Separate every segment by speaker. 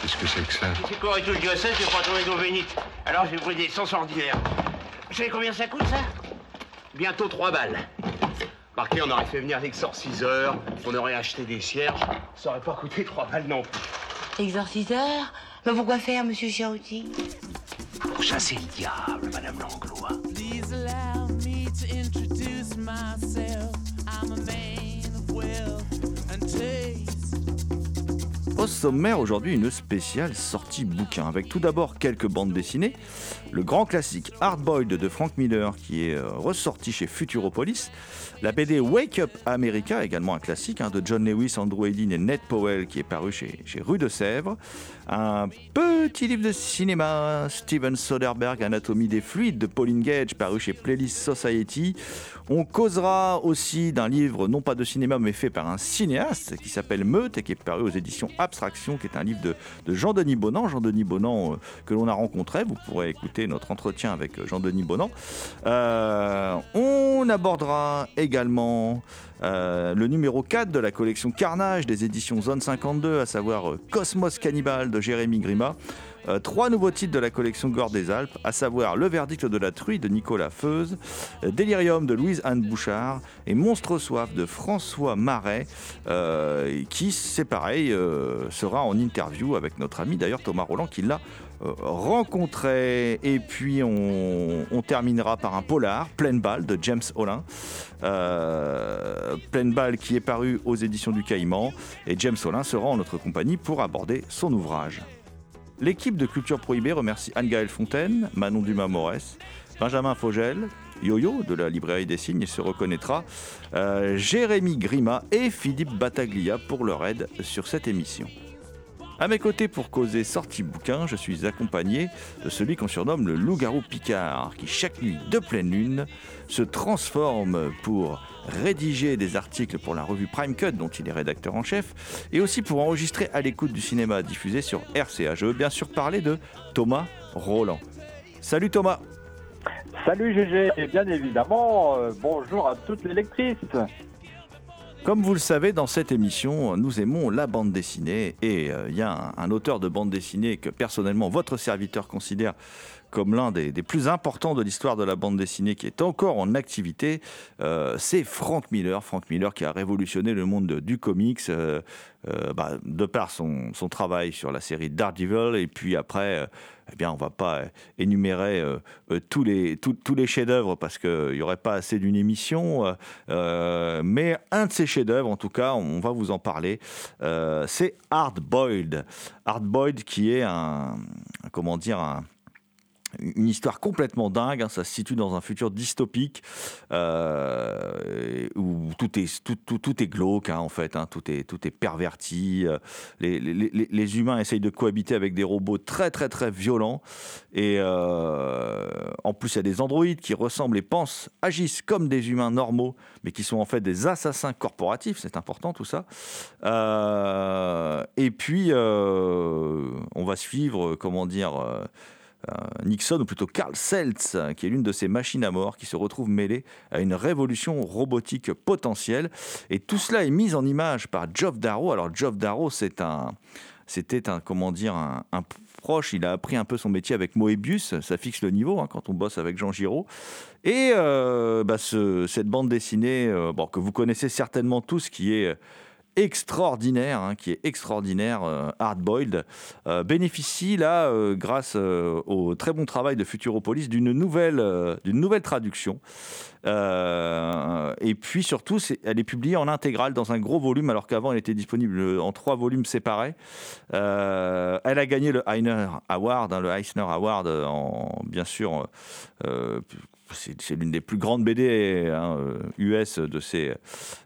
Speaker 1: Qu'est-ce que c'est que ça
Speaker 2: J'ai couru tout le diocèse, j'ai pas trouvé d'eau bénite. Alors j'ai pris des sens ordinaires. Vous savez combien ça coûte, ça Bientôt 3 balles. Marqué, on aurait fait venir l'exorciseur, on aurait acheté des cierges. Ça aurait pas coûté 3 balles non plus.
Speaker 3: Exorciseur Mais pourquoi faire, monsieur Chiarouti
Speaker 2: Pour chasser le diable, madame Langlois.
Speaker 4: Sommaire aujourd'hui, une spéciale sortie bouquin avec tout d'abord quelques bandes dessinées. Le grand classique Hard Boiled de Frank Miller qui est euh, ressorti chez Futuropolis. La BD Wake Up America, également un classique hein, de John Lewis, Andrew Aydin et Ned Powell qui est paru chez, chez Rue de Sèvres. Un petit livre de cinéma, Steven Soderbergh, Anatomie des fluides de Pauline Gage, paru chez Playlist Society. On causera aussi d'un livre, non pas de cinéma, mais fait par un cinéaste qui s'appelle Meute et qui est paru aux éditions Abstraction, qui est un livre de, de Jean-Denis Bonan. Jean-Denis Bonan, euh, que l'on a rencontré. Vous pourrez écouter notre entretien avec euh, Jean-Denis Bonan. Euh, on abordera également euh, le numéro 4 de la collection Carnage des éditions Zone 52, à savoir euh, Cosmos Cannibal de Jérémy Grima. Euh, trois nouveaux titres de la collection Gore des Alpes, à savoir Le verdict de la truie de Nicolas Feuze, euh, Délirium de Louise-Anne Bouchard et Monstre soif de François Marais, qui, c'est pareil, sera en interview avec notre ami d'ailleurs Thomas Roland qui l'a rencontré. Et puis on, terminera par un polar, Pleine balle de James Olin. Euh, Pleine balle qui est paru aux éditions du Caïman. Et James Olin sera en notre compagnie pour aborder son ouvrage. L'équipe de Culture Prohibée remercie Anne-Gaëlle Fontaine, Manon Dumas-Morès, Benjamin Fogel, Yo-Yo de la librairie des signes, il se reconnaîtra, euh, Jérémy Grima et Philippe Battaglia pour leur aide sur cette émission. À mes côtés pour causer sortie bouquin, je suis accompagné de celui qu'on surnomme le loup-garou Picard, qui chaque nuit de pleine lune se transforme pour rédiger des articles pour la revue Prime Cut, dont il est rédacteur en chef, et aussi pour enregistrer à l'écoute du cinéma diffusé sur RCA. Je veux bien sûr parler de Thomas Roland. Salut Thomas
Speaker 5: Salut GG et bien évidemment euh, bonjour à toutes les lectrices.
Speaker 4: Comme vous le savez, dans cette émission, nous aimons la bande dessinée. Et euh, il y a un, un auteur de bande dessinée que personnellement votre serviteur considère comme l'un des, plus importants de l'histoire de la bande dessinée qui est encore en activité, euh, c'est Frank Miller. Frank Miller qui a révolutionné le monde de- du comics euh, euh, bah, de par son, travail sur la série Daredevil et puis après, eh bien, on va pas énumérer tous les, tous- les chefs-d'œuvre parce qu'il n'y aurait pas assez d'une émission, mais un de ces chefs-d'œuvre, en tout cas, on va vous en parler, c'est Hard Boiled. Hard Boiled qui est un, comment dire, un, une histoire complètement dingue. hein, ça se situe dans un futur dystopique euh, où tout est, tout, tout, tout est glauque, hein, en fait. hein, tout, est, tout est perverti. euh, Les, les, les- humains essayent de cohabiter avec des robots très, très, très violents. Et euh, en plus, il y a des androïdes qui ressemblent et pensent, agissent comme des humains normaux, mais qui sont en fait des assassins corporatifs. C'est important tout ça. Euh, et puis, on va suivre, comment dire. Nixon, ou plutôt Carl Seltz, qui est l'une de ces machines à mort qui se retrouve mêlée à une révolution robotique potentielle. Et tout cela est mis en image par Geoff Darrow. Alors, Geoff Darrow, c'est un. C'était un, comment dire, un, proche. Il a appris un peu son métier avec Moebius. Ça fixe le niveau hein, quand on bosse avec Jean Giraud. Et euh, bah, ce- cette bande dessinée, euh, bon, que vous connaissez certainement tous, qui est extraordinaire, hein, qui est extraordinaire, euh, Hardboiled, euh, bénéficie là, euh, grâce euh, au très bon travail de Futuropolis, d'une nouvelle, d'une nouvelle traduction. Et puis surtout, elle est publiée en intégrale dans un gros volume, alors qu'avant elle était disponible en trois volumes séparés. Elle a gagné le Eisner Award, hein, le Eisner Award, en, bien sûr. Euh, c'est l'une des plus grandes BD hein, euh, US de ces,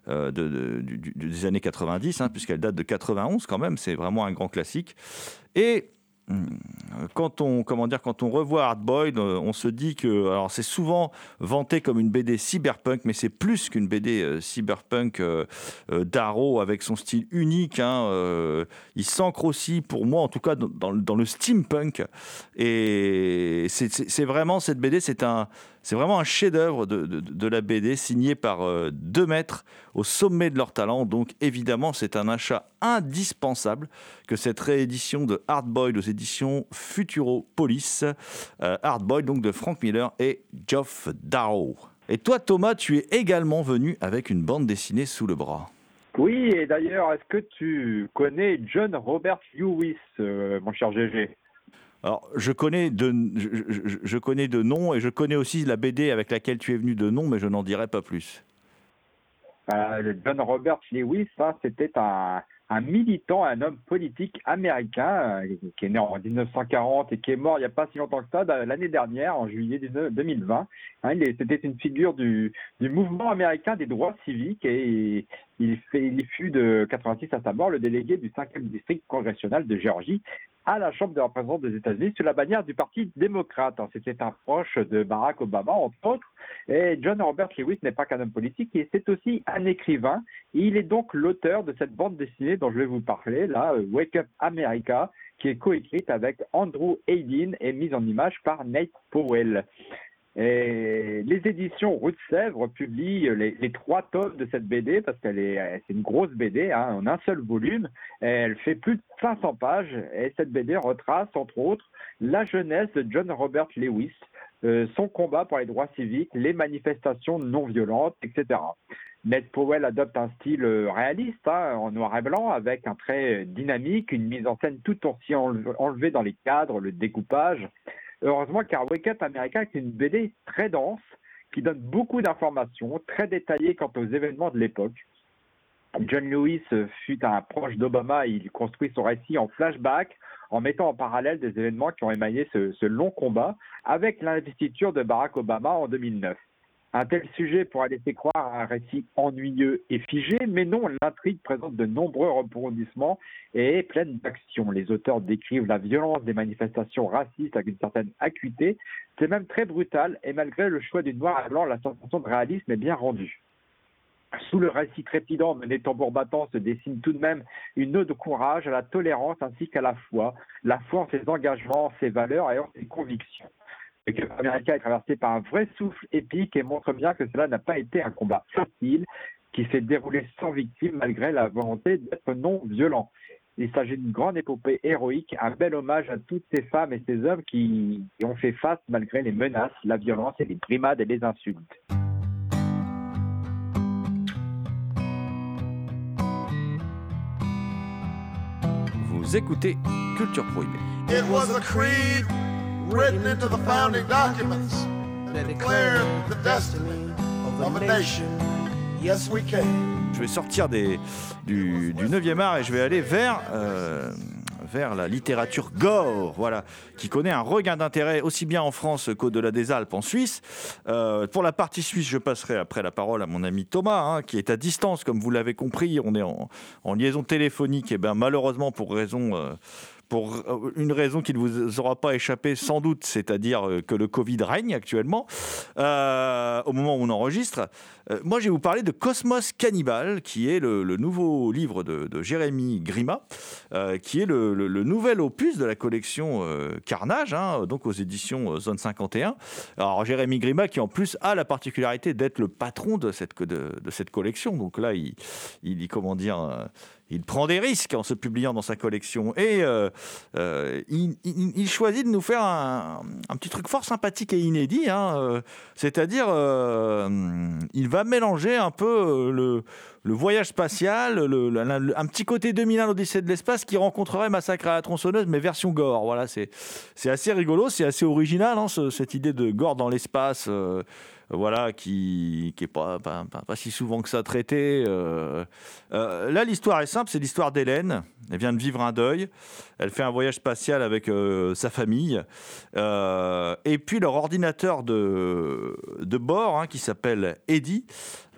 Speaker 4: euh, de- du- du- des années 90, hein, puisqu'elle date de 91 quand même. C'est vraiment un grand classique. Et hum, quand on, comment dire, quand on revoit Hardboiled, euh, on se dit que, alors c'est souvent vanté comme une BD cyberpunk, mais c'est plus qu'une BD euh, cyberpunk euh, euh, Darrow avec son style unique. hein, euh, il s'ancre aussi, pour moi en tout cas, dans, le- steampunk. Et c'est vraiment cette BD, c'est un, c'est vraiment un chef-d'œuvre de, la BD signé par euh, deux maîtres au sommet de leur talent. Donc évidemment, c'est un achat indispensable que cette réédition de Hardboiled aux éditions Futuropolis. Euh, Hardboiled donc de Frank Miller et Geoff Darrow. Et toi, Thomas, tu es également venu avec une bande dessinée sous le bras.
Speaker 5: Oui, et d'ailleurs, est-ce que tu connais John Robert Lewis, euh, mon cher GG
Speaker 4: Alors, je connais de, je, connais de nom et je connais aussi la BD avec laquelle tu es venu de nom, mais je n'en dirai pas plus.
Speaker 5: Euh, John Robert Lewis, ça, c'était un, militant, un homme politique américain euh, qui est né en 1940 et qui est mort il n'y a pas si longtemps que ça, l'année dernière, en juillet 19 2020. Hein, C'était une figure du, mouvement américain des droits civiques et il, fut de 86 à sa mort le délégué du 5e district congressionnel de Géorgie à la Chambre des représentants des États-Unis sous la bannière du Parti démocrate. C'était un proche de Barack Obama, entre autres. Et John Robert Lewis n'est pas qu'un homme politique, c'est aussi un écrivain. Il est donc l'auteur de cette bande dessinée dont je vais vous parler, là, Wake Up America, qui est coécrite avec Andrew Hayden et mise en image par Nate Powell. Et les éditions Route Sèvres publient les, trois tomes de cette BD parce qu'elle est, euh, c'est une grosse BD hein, en un seul volume. Elle fait plus de 500 pages et cette BD retrace entre autres la jeunesse de John Robert Lewis, euh, son combat pour les droits civiques, les manifestations non violentes, etc. Ned Powell adopte un style euh, réaliste, hein, en noir et blanc, avec un trait dynamique, une mise en scène tout aussi enle- enlevée dans les cadres, le découpage. Heureusement, car Wake Up America est une BD très dense, qui donne beaucoup d'informations, très détaillées quant aux événements de l'époque. John Lewis euh, fut un proche d'Obama et il construit son récit en flashback, en mettant en parallèle des événements qui ont émaillé ce, ce long combat avec l'investiture de Barack Obama en 2009. Un tel sujet pourrait laisser croire à un récit ennuyeux et figé, mais non, l'intrigue présente de nombreux rebondissements et est pleine d'action. Les auteurs décrivent la violence des manifestations racistes avec une certaine acuité. C'est même très brutal et malgré le choix du noir et blanc, la sensation de réalisme est bien rendue. Sous le récit trépidant mené tambour battant se dessine tout de même une ode de courage à la tolérance ainsi qu'à la foi, la foi en ses engagements, ses valeurs et en ses convictions. Le Cup américain est traversé par un vrai souffle épique et montre bien que cela n'a pas été un combat facile qui s'est déroulé sans victime malgré la volonté d'être non violent. Il s'agit d'une grande épopée héroïque, un bel hommage à toutes ces femmes et ces hommes qui qui ont fait face malgré les menaces, la violence et les brimades et les insultes.
Speaker 4: Vous écoutez Culture Prohibée.
Speaker 6: It was a creed written into the founding documents that declared the destiny of a nation. Yes, we can.
Speaker 4: Je vais sortir des, du, du 9e art et je vais aller vers, euh, vers la littérature gore, voilà, qui connaît un regain d'intérêt aussi bien en France qu'au-delà des Alpes en Suisse. Euh, pour la partie suisse, je passerai après la parole à mon ami Thomas, hein, qui est à distance, comme vous l'avez compris. On est en, en liaison téléphonique, et ben malheureusement pour raison. euh, pour euh, une raison qui ne vous aura pas échappé sans doute, c'est-à-dire euh, que le Covid règne actuellement, euh, au moment où on enregistre. Euh, moi, je vais vous parler de Cosmos Cannibal, qui est le, nouveau livre de, Jérémy Grima, euh, qui est le, nouvel opus de la collection euh, Carnage, hein, donc aux éditions Zone 51. Alors, Jérémy Grima, qui en plus a la particularité d'être le patron de cette, de, cette collection. Donc là, il, il, comment dire, il prend des risques en se publiant dans sa collection et il, choisit de nous faire un, petit truc fort sympathique et inédit. hein, C'est-à-dire, il va mélanger un peu euh, le, voyage spatial, un petit côté 2001 l'Odyssée de l'espace qui rencontrerait Massacre à la tronçonneuse, mais version gore. Voilà, c'est assez rigolo, c'est assez original, hein, ce- cette idée de gore dans l'espace. euh, voilà, qui qui est pas, pas, pas- si souvent que ça traité. Euh, là, l'histoire est simple, c'est l'histoire d'Hélène. Elle vient de vivre un deuil. Elle fait un voyage spatial avec euh, sa famille. Euh, et puis leur ordinateur de, de bord, hein, qui s'appelle Eddie,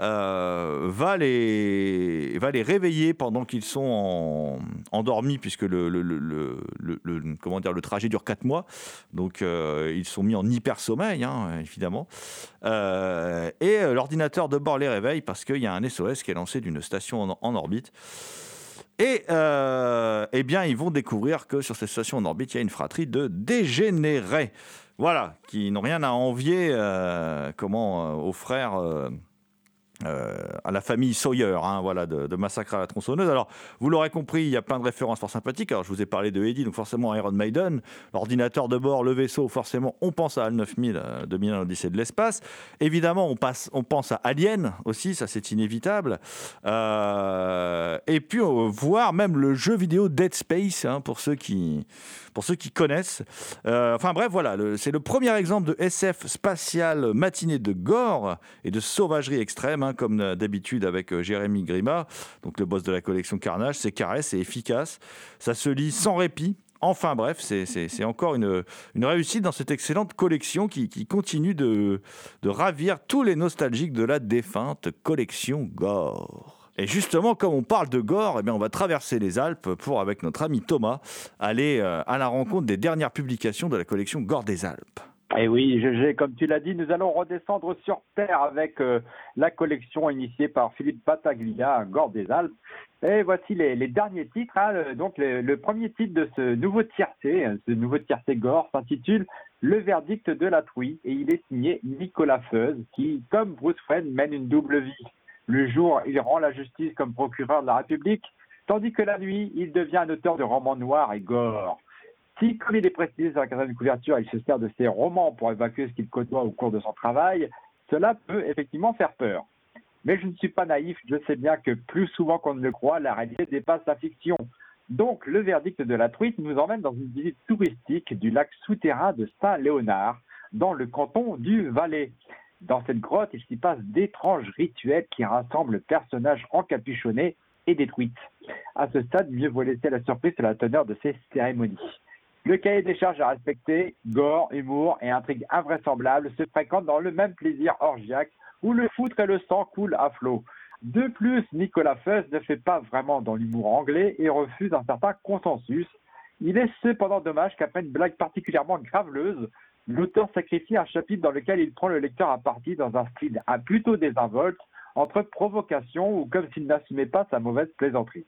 Speaker 4: euh, va, les, va les réveiller pendant qu'ils sont en- endormis, puisque le, comment dire, le trajet dure 4 mois. Donc ils sont mis en hyper-sommeil, hein, évidemment. Et l'ordinateur de bord les réveille parce qu'il y a un SOS qui est lancé d'une station en orbite. Et euh, eh bien, ils vont découvrir que sur cette station en orbite, il y a une fratrie de dégénérés. Voilà, qui n'ont rien à envier euh, comment, euh, aux frères. Euh, à la famille Sawyer, hein, voilà, de, Massacre à la tronçonneuse. Alors, vous l'aurez compris, il y a plein de références fort sympathiques. Alors, je vous ai parlé de Eddie, donc forcément Iron Maiden, l'ordinateur de bord, le vaisseau, forcément, on pense à Al 9000, euh, 2001 l'Odyssée de l'espace. Évidemment, on, passe, on pense à Alien aussi, ça c'est inévitable. Euh, et puis, voir même le jeu vidéo Dead Space, hein, pour, ceux qui, pour ceux qui connaissent. Euh, enfin bref, voilà, c'est le premier exemple de SF spatial matiné de gore et de sauvagerie extrême, hein, comme d'habitude avec euh, Jérémy Grima, donc le boss de la collection Carnage. C'est carré, c'est efficace, ça se lit sans répit. Enfin bref, c'est- encore une, réussite dans cette excellente collection qui, continue de ravir tous les nostalgiques de la défunte collection Gore. Et justement, comme on parle de gore, eh on va traverser les Alpes pour, avec notre ami Thomas, aller euh, à la rencontre des dernières publications de la collection Gore des Alpes.
Speaker 5: Et oui, GG, comme tu l'as dit, nous allons redescendre sur Terre avec euh, la collection initiée par Philippe Battaglia, Gore des Alpes. Et voici les, derniers titres. hein. Donc, le, premier titre de ce nouveau tiercé, euh, ce nouveau tiercé Gore, s'intitule Le verdict de la truie et il est signé Nicolas Feuz, qui, comme Bruce Wayne, mène une double vie. Le jour, il rend la justice comme procureur de la République, tandis que la nuit, il devient un auteur de romans noirs et gore. Si, comme il est précisé sur la quatrième couverture, il se sert de ses romans pour évacuer ce qu'il côtoie au cours de son travail, cela peut effectivement faire peur. Mais je ne suis pas naïf, je sais bien que plus souvent qu'on ne le croit, la réalité dépasse la fiction. Donc, le verdict de la truite nous emmène dans une visite touristique du lac souterrain de Saint-Léonard, dans le canton du Valais. Dans cette grotte, il s'y passe d'étranges rituels qui rassemblent personnages encapuchonnés et des truites. À ce stade, mieux vaut laisser la surprise sur la teneur de ces cérémonies. Le cahier des charges à respecter, gore, humour et intrigue invraisemblable se fréquentent dans le même plaisir orgiaque où le foutre et le sang coulent à flot. De plus, Nicolas Feuz ne fait pas vraiment dans l'humour anglais et refuse un certain consensus. Il est cependant dommage qu'après une blague particulièrement graveleuse, l'auteur sacrifie un chapitre dans lequel il prend le lecteur à partie dans un style un plutôt désinvolte, entre provocation ou comme s'il n'assumait pas sa mauvaise plaisanterie.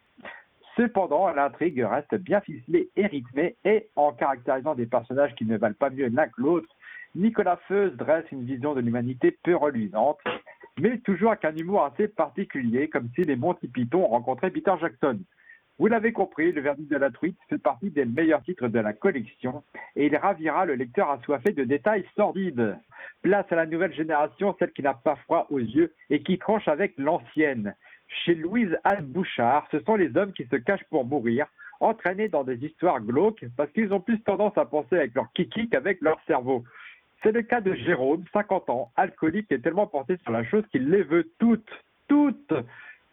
Speaker 5: Cependant, l'intrigue reste bien ficelée et rythmée, et en caractérisant des personnages qui ne valent pas mieux l'un que l'autre, Nicolas Feuz dresse une vision de l'humanité peu reluisante, mais toujours avec un humour assez particulier, comme si les Monty Python rencontraient Peter Jackson. Vous l'avez compris, le verdict de la truite fait partie des meilleurs titres de la collection, et il ravira le lecteur assoiffé de détails sordides. Place à la nouvelle génération, celle qui n'a pas froid aux yeux et qui tranche avec l'ancienne. Chez Louise Anne Bouchard, ce sont les hommes qui se cachent pour mourir, entraînés dans des histoires glauques parce qu'ils ont plus tendance à penser avec leur kiki qu'avec leur cerveau. C'est le cas de Jérôme, 50 ans, alcoolique et tellement porté sur la chose qu'il les veut toutes, toutes.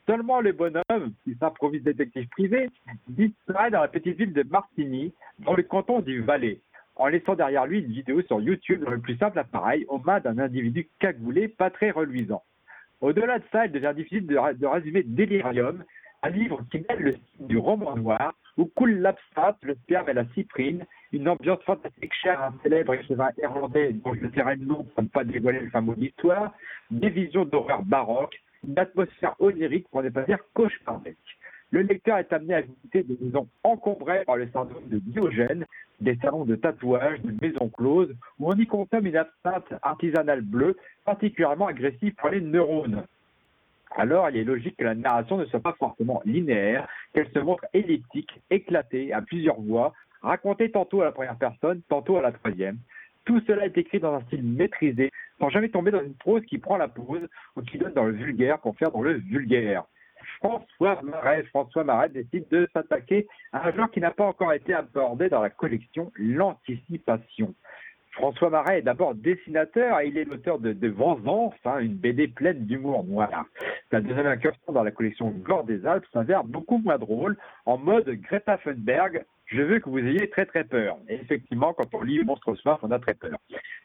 Speaker 5: Seulement le bonhomme, qui s'improvise détective privé, disparaît dans la petite ville de Martigny, dans le canton du Valais, en laissant derrière lui une vidéo sur YouTube dans le plus simple appareil aux mains d'un individu cagoulé pas très reluisant. Au-delà de ça, il devient difficile de, résumer Delirium, un livre qui mêle le style du roman noir, où coule l'absinthe, le sperme et la cyprine, une ambiance fantastique chère à un célèbre écrivain irlandais dont je ne le nom pour ne pas dévoiler le fameux d'histoire, des visions d'horreur baroque, une atmosphère onirique pour ne pas dire cauchemardesque. Le lecteur est amené à visiter des maisons encombrées par le syndrome de Diogène, des salons de tatouage, de maisons closes, où on y consomme une absinthe artisanale bleue particulièrement agressive pour les neurones. Alors, il est logique que la narration ne soit pas forcément linéaire, qu'elle se montre elliptique, éclatée, à plusieurs voix, racontée tantôt à la première personne, tantôt à la troisième. Tout cela est écrit dans un style maîtrisé, sans jamais tomber dans une prose qui prend la pause ou qui donne dans le vulgaire pour faire dans le vulgaire. François Marais, François Marais décide de s'attaquer à un genre qui n'a pas encore été abordé dans la collection, l'anticipation. François Marais est d'abord dessinateur et il est l'auteur de, de Vengeance, hein, une BD pleine d'humour noir. La deuxième incursion dans la collection Gore des Alpes s'avère beaucoup moins drôle, en mode Greta Thunberg, je veux que vous ayez très très peur. Et effectivement, quand on lit Monstre Soif, on a très peur.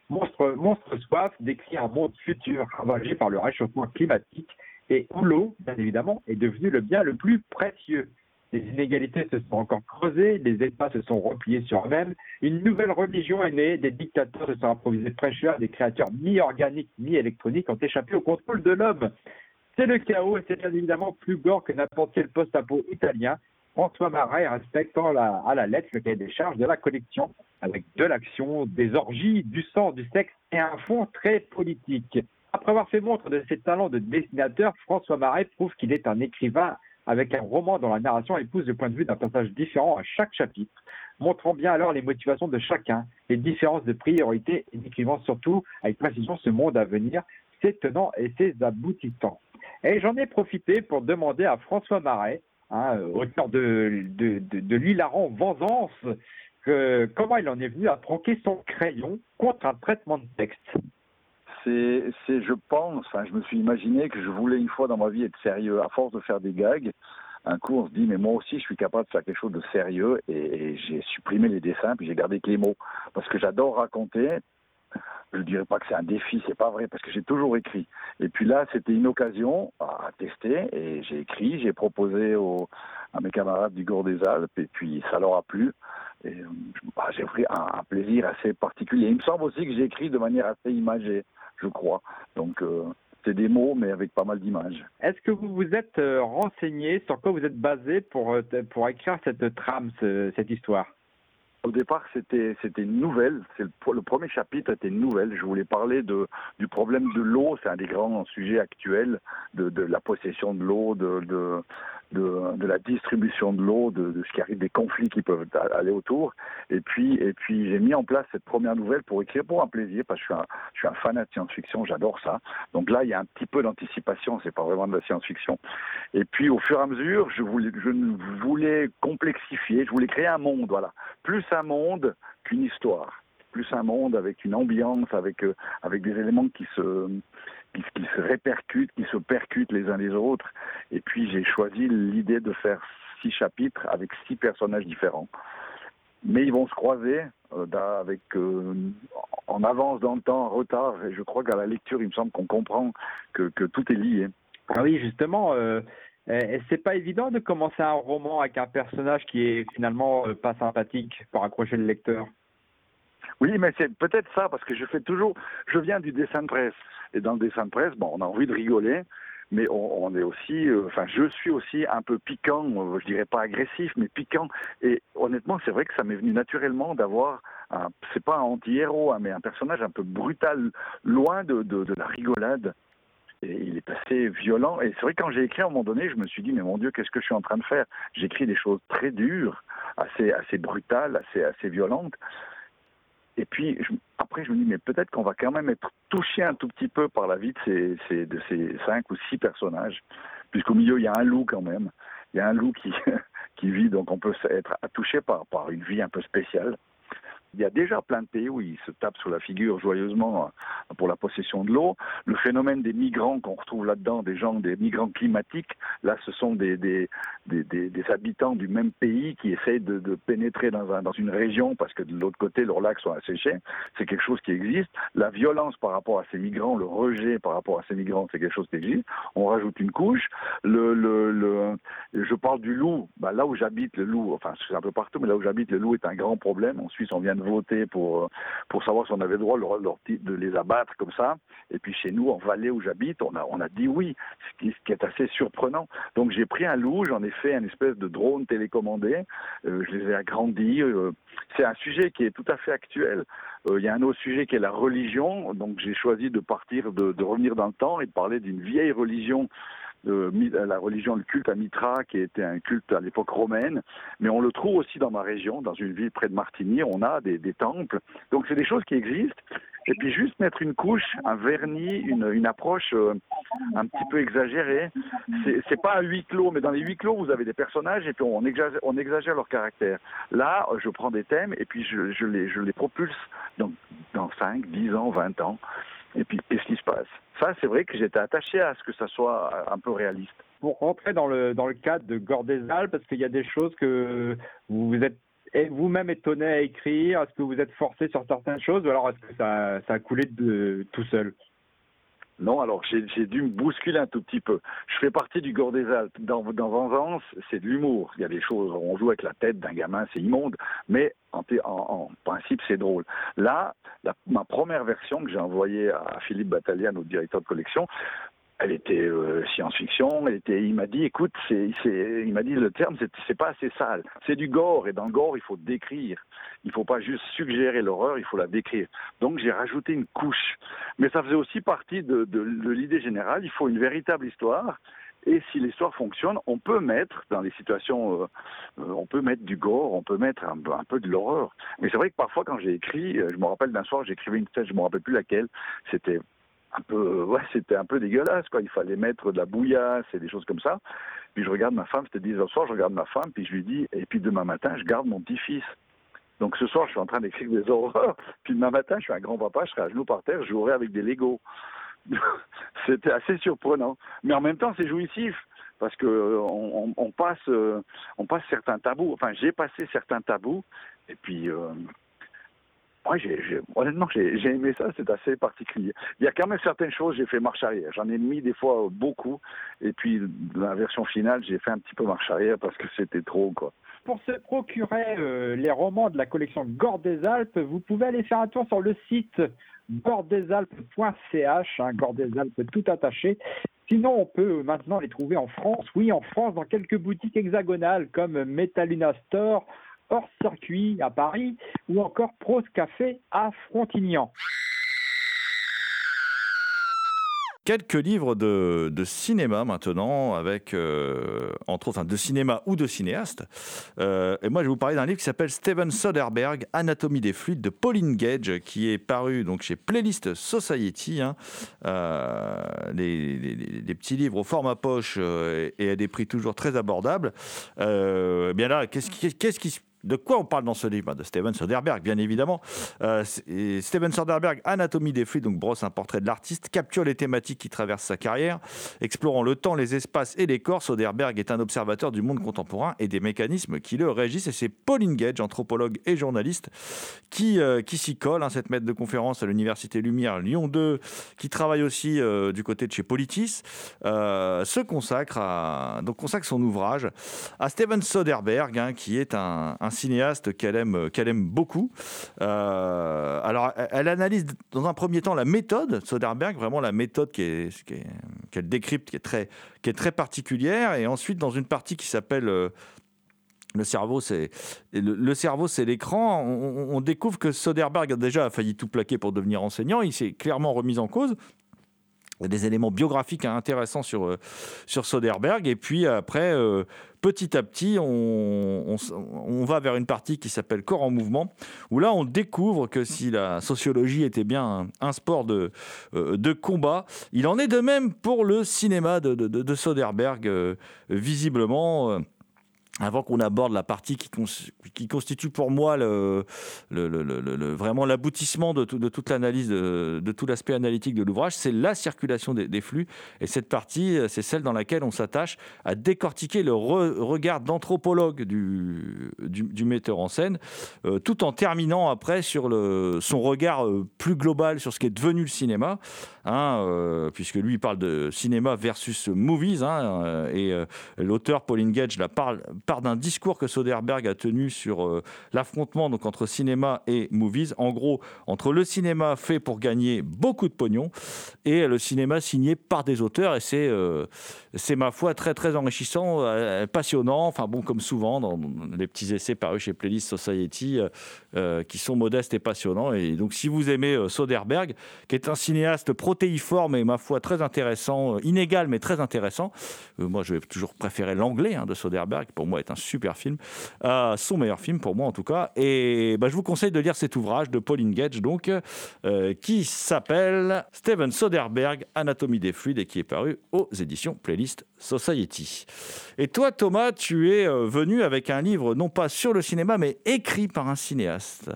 Speaker 5: Monstre, Monstre Soif décrit un monde futur ravagé par le réchauffement climatique et où l'eau, bien évidemment, est devenue le bien le plus précieux. Les inégalités se sont encore creusées, les États se sont repliés sur eux-mêmes, une nouvelle religion est née, des dictateurs se sont improvisés prêcheurs, des créatures mi-organiques, mi-électroniques ont échappé au contrôle de l'homme. C'est le chaos et c'est bien évidemment plus gore que n'importe quel post-apo italien. François Marais respectant à la lettre le cahier des charges de la collection, avec de l'action, des orgies, du sang, du sexe et un fond très politique. Après avoir fait montre de ses talents de dessinateur, François Marais prouve qu'il est un écrivain avec un roman dont la narration épouse le point de vue d'un personnage différent à chaque chapitre, montrant bien alors les motivations de chacun, les différences de priorité et décrivant surtout avec précision ce monde à venir, ses tenants et ses aboutissants. Et j'en ai profité pour demander à François Marais, hein, auteur de, de, de, de l'hilarant Vengeance, que, comment il en est venu à troquer son crayon contre un traitement de texte.
Speaker 7: c'est, je pense, enfin, je me suis imaginé que je voulais une fois dans ma vie être sérieux. À force de faire des gags, un coup, on se dit, mais moi aussi, je suis capable de faire quelque chose de sérieux. Et, et j'ai supprimé les dessins, puis j'ai gardé que les mots. Parce que j'adore raconter. Je ne dirais pas que c'est un défi, c'est pas vrai, parce que j'ai toujours écrit. Et puis là, c'était une occasion à tester, et j'ai écrit, j'ai proposé à mes camarades du Gour des Alpes, et puis ça leur a plu. Euh, bah, j'ai pris un, plaisir assez particulier. Il me semble aussi que j'ai écrit de manière assez imagée, je crois. Donc, euh, c'est des mots, mais avec pas mal d'images.
Speaker 5: Est-ce que vous vous êtes euh, renseigné sur quoi vous êtes basé pour, pour écrire cette trame, ce- cette histoire?
Speaker 7: Au départ, c'était c'était une nouvelle. C'est le, le premier chapitre était une nouvelle. Je voulais parler de du problème de l'eau. C'est un des grands sujets actuels de, de la possession de l'eau, de, de de, de la distribution de l'eau, de, de ce qui arrive, des conflits qui peuvent aller autour. Et puis et puis j'ai mis en place cette première nouvelle pour écrire pour un plaisir parce que je suis un je suis un fanat de science-fiction. J'adore ça. Donc là, il y a un petit peu d'anticipation. C'est pas vraiment de la science-fiction. Et puis au fur et à mesure, je voulais je voulais complexifier. Je voulais créer un monde. Voilà plus un monde qu'une histoire, plus un monde avec une ambiance, avec euh, avec des éléments qui se qui, qui se répercutent, qui se percutent les uns les autres. Et puis j'ai choisi l'idée de faire six chapitres avec six personnages différents. Mais ils vont se croiser euh, avec euh, en avance dans le temps, en retard. Et je crois qu'à la lecture, il me semble qu'on comprend que, tout est lié.
Speaker 5: Ah oui, justement, euh, euh, c'est pas évident de commencer un roman avec un personnage qui est finalement pas sympathique pour accrocher le lecteur.
Speaker 7: Oui, mais c'est peut-être ça, parce que je fais toujours, je viens du dessin de presse. Et dans le dessin de presse, bon, on a envie de rigoler, mais on, est aussi, euh, enfin, je suis aussi un peu piquant, euh, je dirais pas agressif, mais piquant. Et honnêtement, c'est vrai que ça m'est venu naturellement d'avoir, c'est pas un anti-héros, hein, mais un personnage un peu brutal, loin de, de, la rigolade. Et il est assez violent. Et c'est vrai quand j'ai écrit à un moment donné, je me suis dit, mais mon Dieu, qu'est-ce que je suis en train de faire? J'écris des choses très dures, assez, assez brutales, assez, assez violentes. Et puis après, je me dis, mais peut-être qu'on va quand même être touché un tout petit peu par la vie de ces, de ces cinq ou six personnages, puisqu'au milieu, il y a un loup quand même. Il y a un loup qui, qui vit, donc on peut être touché par, par une vie un peu spéciale. Il y a déjà plein de pays où ils se tapent sur la figure joyeusement euh, pour la possession de l'eau. Le phénomène des migrants qu'on retrouve là-dedans, des gens, des migrants climatiques, là, ce sont des, des, des, des- habitants du même pays qui essayent de, pénétrer dans, un- dans une région parce que de l'autre côté, leurs lacs sont asséchés. C'est quelque chose qui existe. La violence par rapport à ces migrants, le rejet par rapport à ces migrants, c'est quelque chose qui existe. On rajoute une couche. Le, le, le, je parle du loup. Bah, là où j'habite, le loup, enfin, c'est un peu partout, mais là où j'habite, le loup est un grand problème. En Suisse, on vient de voter pour, pour savoir si on avait le droit de les abattre comme ça. Et puis chez nous, en Valais où j'habite, on a, on a dit oui, ce qui, est assez surprenant. Donc j'ai pris un loup, j'en ai fait une espèce de drone télécommandé, euh, je les ai agrandis. euh, c'est un sujet qui est tout à fait actuel. Euh, Il y a un autre sujet qui est la religion, donc j'ai choisi de partir, de, de revenir dans le temps et de parler d'une vieille religion de la religion, le culte à Mitra, qui était un culte à l'époque romaine, mais on le trouve aussi dans ma région, dans une ville près de Martigny, on a des temples. Donc c'est des choses qui existent. Et puis juste mettre une couche, un vernis, une, approche euh, un petit peu exagérée. C'est pas un huis clos, mais dans les huis clos, vous avez des personnages et puis on exagère, leur caractère. Là, je prends des thèmes et puis je, les, propulse dans, dans 5, 10 ans, 20 ans. Et puis, qu'est-ce qui se passe? Ça, c'est vrai que j'étais attaché à ce que ça soit un peu réaliste.
Speaker 5: Pour rentrer dans le, cadre de Alpes, parce qu'il y a des choses que vous vous êtes vous-même étonné à écrire Est-ce que vous êtes forcé sur certaines choses ou alors est-ce que ça, ça a coulé tout seul
Speaker 7: Non, alors j'ai dû me bousculer un tout petit peu. Je fais partie du Gore des Alpes. Dans, dans Vengeance, c'est de l'humour. Il y a des choses, on joue avec la tête d'un gamin, c'est immonde, mais en, principe, c'est drôle. Là, ma première version que j'ai envoyée à Philippe Battalian, notre directeur de collection, elle était euh, science-fiction. Il m'a dit, écoute, il m'a dit le terme, c'est, c'est pas assez sale. C'est du gore et dans le gore, il faut décrire. Il faut pas juste suggérer l'horreur, il faut la décrire. Donc j'ai rajouté une couche. Mais ça faisait aussi partie de, l'idée générale. Il faut une véritable histoire. Et si l'histoire fonctionne, on peut mettre dans les situations, euh, euh, on peut mettre du gore, on peut mettre un, peu- de l'horreur. Mais c'est vrai que parfois, quand j'ai écrit, je me rappelle d'un soir, j'écrivais une scène, je me rappelle plus laquelle. C'était un peu, ouais, c'était un peu dégueulasse, quoi. Il fallait mettre de la bouillasse et des choses comme ça. Puis je regarde ma femme, c'était 10 heures soir, je regarde ma femme, puis je lui dis, et puis demain matin, je garde mon petit-fils. Donc ce soir, je suis en train d'écrire des horreurs, puis demain matin, je suis un grand-papa, je serai à genoux par terre, je jouerai avec des Legos. C'était assez surprenant. Mais en même temps, c'est jouissif. Parce que on passe, euh, on passe certains tabous. Enfin, j'ai passé certains tabous. Et puis, euh, moi, honnêtement, j'ai, aimé ça. C'est assez particulier. Il y a quand même certaines choses. J'ai fait marche arrière. J'en ai mis des fois beaucoup. Et puis, la version finale, j'ai fait un petit peu marche arrière parce que c'était trop, quoi.
Speaker 5: Pour se procurer euh, les romans de la collection Gore des Alpes, vous pouvez aller faire un tour sur le site gordesalpes.ch, hein, Gore des Alpes tout attaché. Sinon, on peut maintenant les trouver en France. Oui, en France, dans quelques boutiques hexagonales comme Metaluna Store, Hors Circuit à Paris ou encore Prose Café à Frontignan.
Speaker 4: Quelques livres de, cinéma maintenant, avec euh, entre autres, de cinéma ou de cinéaste. Euh, et moi, je vais vous parler d'un livre qui s'appelle Steven Soderbergh, Anatomie des fluides de Pauline Gage, qui est paru donc chez Playlist Society. hein. Euh, petits livres au format poche euh, et à des prix toujours très abordables. Euh, eh bien là, qu'est-ce qui, qu'est-ce qui se de quoi on parle dans ce livre? Bah, De Steven Soderbergh, bien évidemment. Euh, Steven Soderbergh, Anatomie des fluides, donc brosse un portrait de l'artiste, capture les thématiques qui traversent sa carrière. Explorant le temps, les espaces et les corps, Soderbergh est un observateur du monde contemporain et des mécanismes qui le régissent. Et c'est Pauline Gage, anthropologue et journaliste, qui, euh, qui s'y colle, hein, cette maître de conférence à l'Université Lumière Lyon 2, qui travaille aussi euh, du côté de chez Politis, se consacre, à, donc consacre son ouvrage à Steven Soderbergh, hein, qui est un cinéaste qu'elle aime, qu'elle aime beaucoup. Euh, alors, elle, analyse dans un premier temps la méthode Soderbergh, vraiment la méthode qu'elle décrypte, qui est, très, qui est très particulière, et ensuite dans une partie qui s'appelle euh, le cerveau, c'est le, cerveau, c'est l'écran. On- on découvre que Soderbergh a déjà failli tout plaquer pour devenir enseignant. Il s'est clairement remis en cause. Des éléments biographiques hein, intéressants sur, euh, sur Soderbergh. Et puis après, euh, petit à petit, on, on va vers une partie qui s'appelle Corps en mouvement, où là, on découvre que si la sociologie était bien un, sport de, euh, de combat, il en est de même pour le cinéma de, de- de- de Soderbergh, visiblement. Avant qu'on aborde la partie qui, cons- qui constitue pour moi vraiment l'aboutissement de, tout- de toute l'analyse, de, tout l'aspect analytique de l'ouvrage, c'est la circulation des, flux. Et cette partie, c'est celle dans laquelle on s'attache à décortiquer le re- regard d'anthropologue du, metteur en scène, euh, tout en terminant après sur son regard euh, plus global sur ce qui est devenu le cinéma, hein, euh, puisque lui il parle de cinéma versus movies, hein, et l'auteur Pauline Gage là, parle, part d'un discours que Soderbergh a tenu sur euh, l'affrontement donc entre cinéma et movies. En gros, entre le cinéma fait pour gagner beaucoup de pognon et le cinéma signé par des auteurs. Et c'est, euh, c'est ma foi, très très enrichissant, euh, passionnant. Enfin bon, comme souvent dans les petits essais parus chez Playlist Society, qui sont modestes et passionnants. Et donc, si vous aimez Soderbergh, qui est un cinéaste protéiforme et ma foi très intéressant, inégal mais très intéressant, moi je vais toujours préférer l'anglais hein, de Soderbergh. Pour moi, est un super film, son meilleur film pour moi en tout cas. Et bah, je vous conseille de lire cet ouvrage de Pauline Gage, donc, qui s'appelle Steven Soderbergh, Anatomie des fluides, et qui est paru aux éditions Playlist Society. Et toi, Thomas, tu es euh, venu avec un livre non pas sur le cinéma, mais écrit par un cinéaste.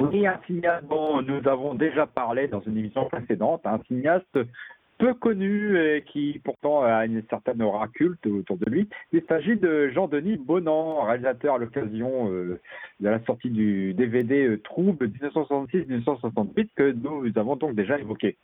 Speaker 5: Oui, un cinéaste dont nous avons déjà parlé dans une émission précédente, un cinéaste peu connu et qui pourtant a une certaine aura culte autour de lui. Il s'agit de Jean-Denis Bonan, réalisateur à l'occasion euh, de la sortie du DVD euh, Trouble 1966-1968 que nous avons donc déjà évoqué.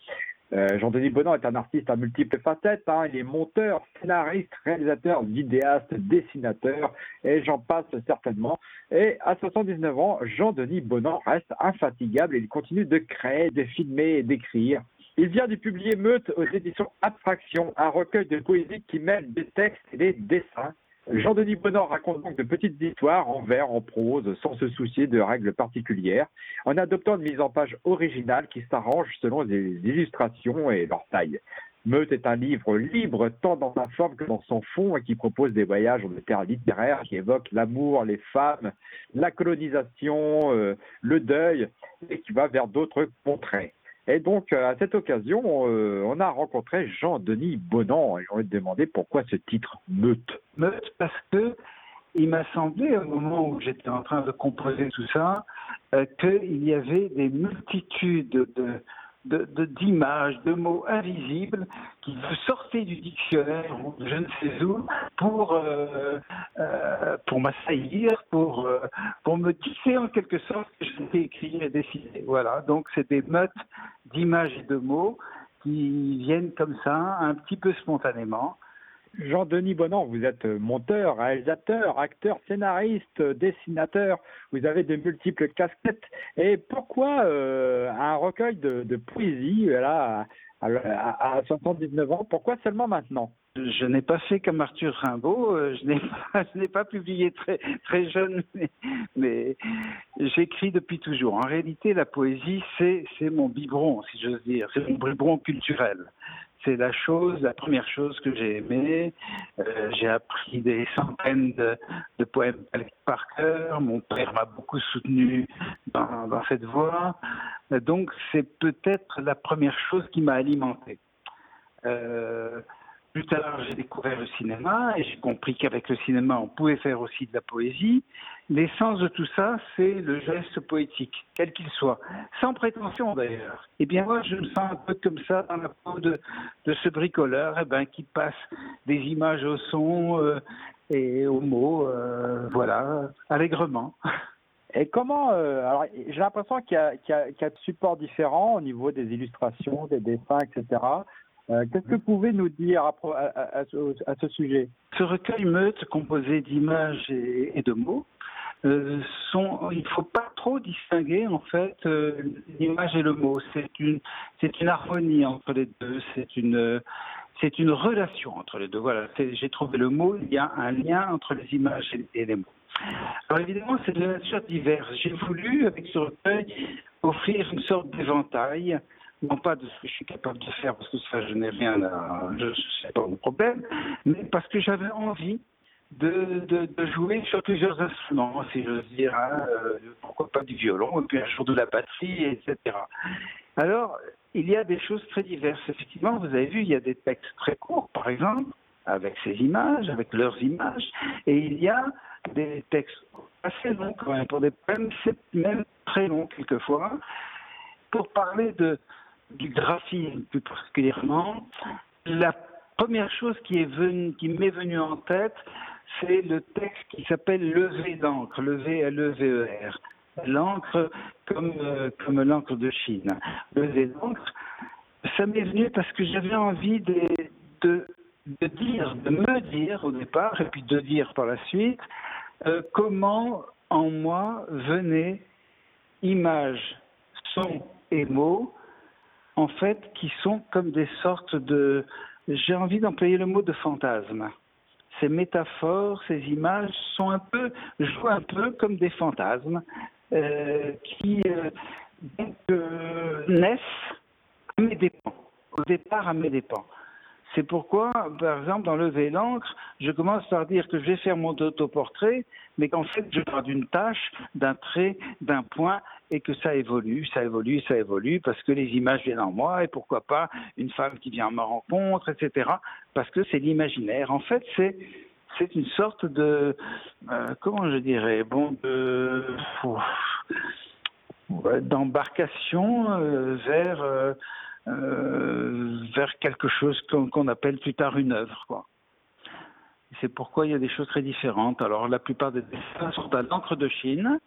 Speaker 5: Euh, Jean-Denis Bonan est un artiste à multiples facettes. Hein. Il est monteur, scénariste, réalisateur, vidéaste, dessinateur, et j'en passe certainement. Et à 79 ans, Jean-Denis Bonan reste infatigable et il continue de créer, de filmer et d'écrire. Il vient de publier Meute aux éditions Abstraction, un recueil de poésie qui mêle des textes et des dessins. Jean-Denis Bonnard raconte donc de petites histoires en vers, en prose, sans se soucier de règles particulières, en adoptant une mise en page originale qui s'arrange selon les illustrations et leur taille. Meute est un livre libre tant dans sa forme que dans son fond et qui propose des voyages en terres littéraires qui évoquent l'amour, les femmes, la colonisation, euh, le deuil et qui va vers d'autres contrées. Et donc, euh, à cette occasion, euh, on a rencontré Jean-Denis Bonan et on lui a demandé pourquoi ce titre Meute.
Speaker 8: Meute parce que il m'a semblé, au moment où j'étais en train de composer tout ça, euh, qu'il y avait des multitudes de, d'images, de, mots invisibles qui sortaient du dictionnaire ou je ne sais où pour, euh, euh, pour m'assaillir, pour, euh, pour me tisser en quelque sorte que je n'étais écrit et dessiné. Voilà, donc c'est des meutes d'images et de mots qui viennent comme ça, un petit peu spontanément.
Speaker 5: Jean-Denis Bonan, vous êtes monteur, réalisateur, acteur, scénariste, dessinateur. Vous avez de multiples casquettes. Et pourquoi euh, un recueil de, poésie à, 79 ans Pourquoi seulement maintenant?
Speaker 8: Je n'ai pas fait comme Arthur Rimbaud, euh, je n'ai pas, publié très, jeune, mais, mais j'écris depuis toujours. En réalité, la poésie, c'est, c'est mon biberon, si j'ose dire, c'est mon biberon culturel c'est la chose, la première chose que j'ai aimée. Euh, j'ai appris des centaines de, poèmes par cœur. Mon père m'a beaucoup soutenu dans, cette voie. Donc c'est peut-être la première chose qui m'a alimenté. Euh, plus tard, j'ai découvert le cinéma et j'ai compris qu'avec le cinéma, on pouvait faire aussi de la poésie. L'essence de tout ça, c'est le geste poétique, quel qu'il soit, sans prétention d'ailleurs. Eh bien moi, je me sens un peu comme ça dans la peau de, ce bricoleur eh ben, qui passe des images au son euh, et aux mots, euh, voilà, allègrement.
Speaker 5: Et comment euh, Alors, j'ai l'impression qu'il y, y, a de supports différents au niveau des illustrations, des dessins, etc. Euh, qu'est-ce que vous pouvez nous dire à, ce, sujet?
Speaker 8: Ce recueil meute, composé d'images et, de mots, euh, il ne faut pas trop distinguer en fait euh, l'image et le mot. C'est une, c'est une harmonie entre les deux. C'est une, c'est une relation entre les deux. Voilà, j'ai trouvé le mot. Il y a un lien entre les images et, les mots. Alors évidemment, c'est de nature diverse. J'ai voulu, avec ce recueil, offrir une sorte d'éventail non pas de ce que je suis capable de faire, parce que ça, je n'ai rien à. Je sais pas mon problème, mais parce que j'avais envie de, de, jouer sur plusieurs instruments, si j'ose dire. Hein, euh, pourquoi pas du violon, et puis un jour de la batterie, etc. Alors, il y a des choses très diverses. Effectivement, vous avez vu, il y a des textes très courts, par exemple, avec ces images, avec leurs images, et il y a des textes assez longs quand même, pour des poèmes, c'est même très long quelquefois. Pour parler de, du graphisme plus particulièrement, la première chose qui est qui m'est venue en tête, c'est le texte qui s'appelle Levé d'encre, levé L-E-V-E-R. L'encre euh, comme l'encre de Chine. Levé d'encre, ça m'est venu parce que j'avais envie de dire, de me dire au départ, et puis de dire par la suite, euh, comment en moi venaient images, sons et mots, en fait, qui sont comme des sortes de, j'ai envie d'employer le mot de fantasme. Ces métaphores, ces images sont un peu, jouent un peu comme des fantasmes euh, qui euh, euh, naissent à mes dépens, au départ à mes dépens. C'est pourquoi, par exemple, dans Lever l'encre, je commence par dire que je vais faire mon autoportrait, mais qu'en fait, je pars d'une tâche, d'un trait, d'un point, et que ça évolue, ça évolue, ça évolue, parce que les images viennent en moi, et pourquoi pas une femme qui vient à ma rencontre, etc. Parce que c'est l'imaginaire. En fait, c'est c'est une sorte de euh, comment je dirais bon de d'embarcation euh, vers euh, euh, vers quelque chose qu'on appelle plus tard une œuvre. C'est pourquoi il y a des choses très différentes. Alors la plupart des dessins sont à l'encre de Chine.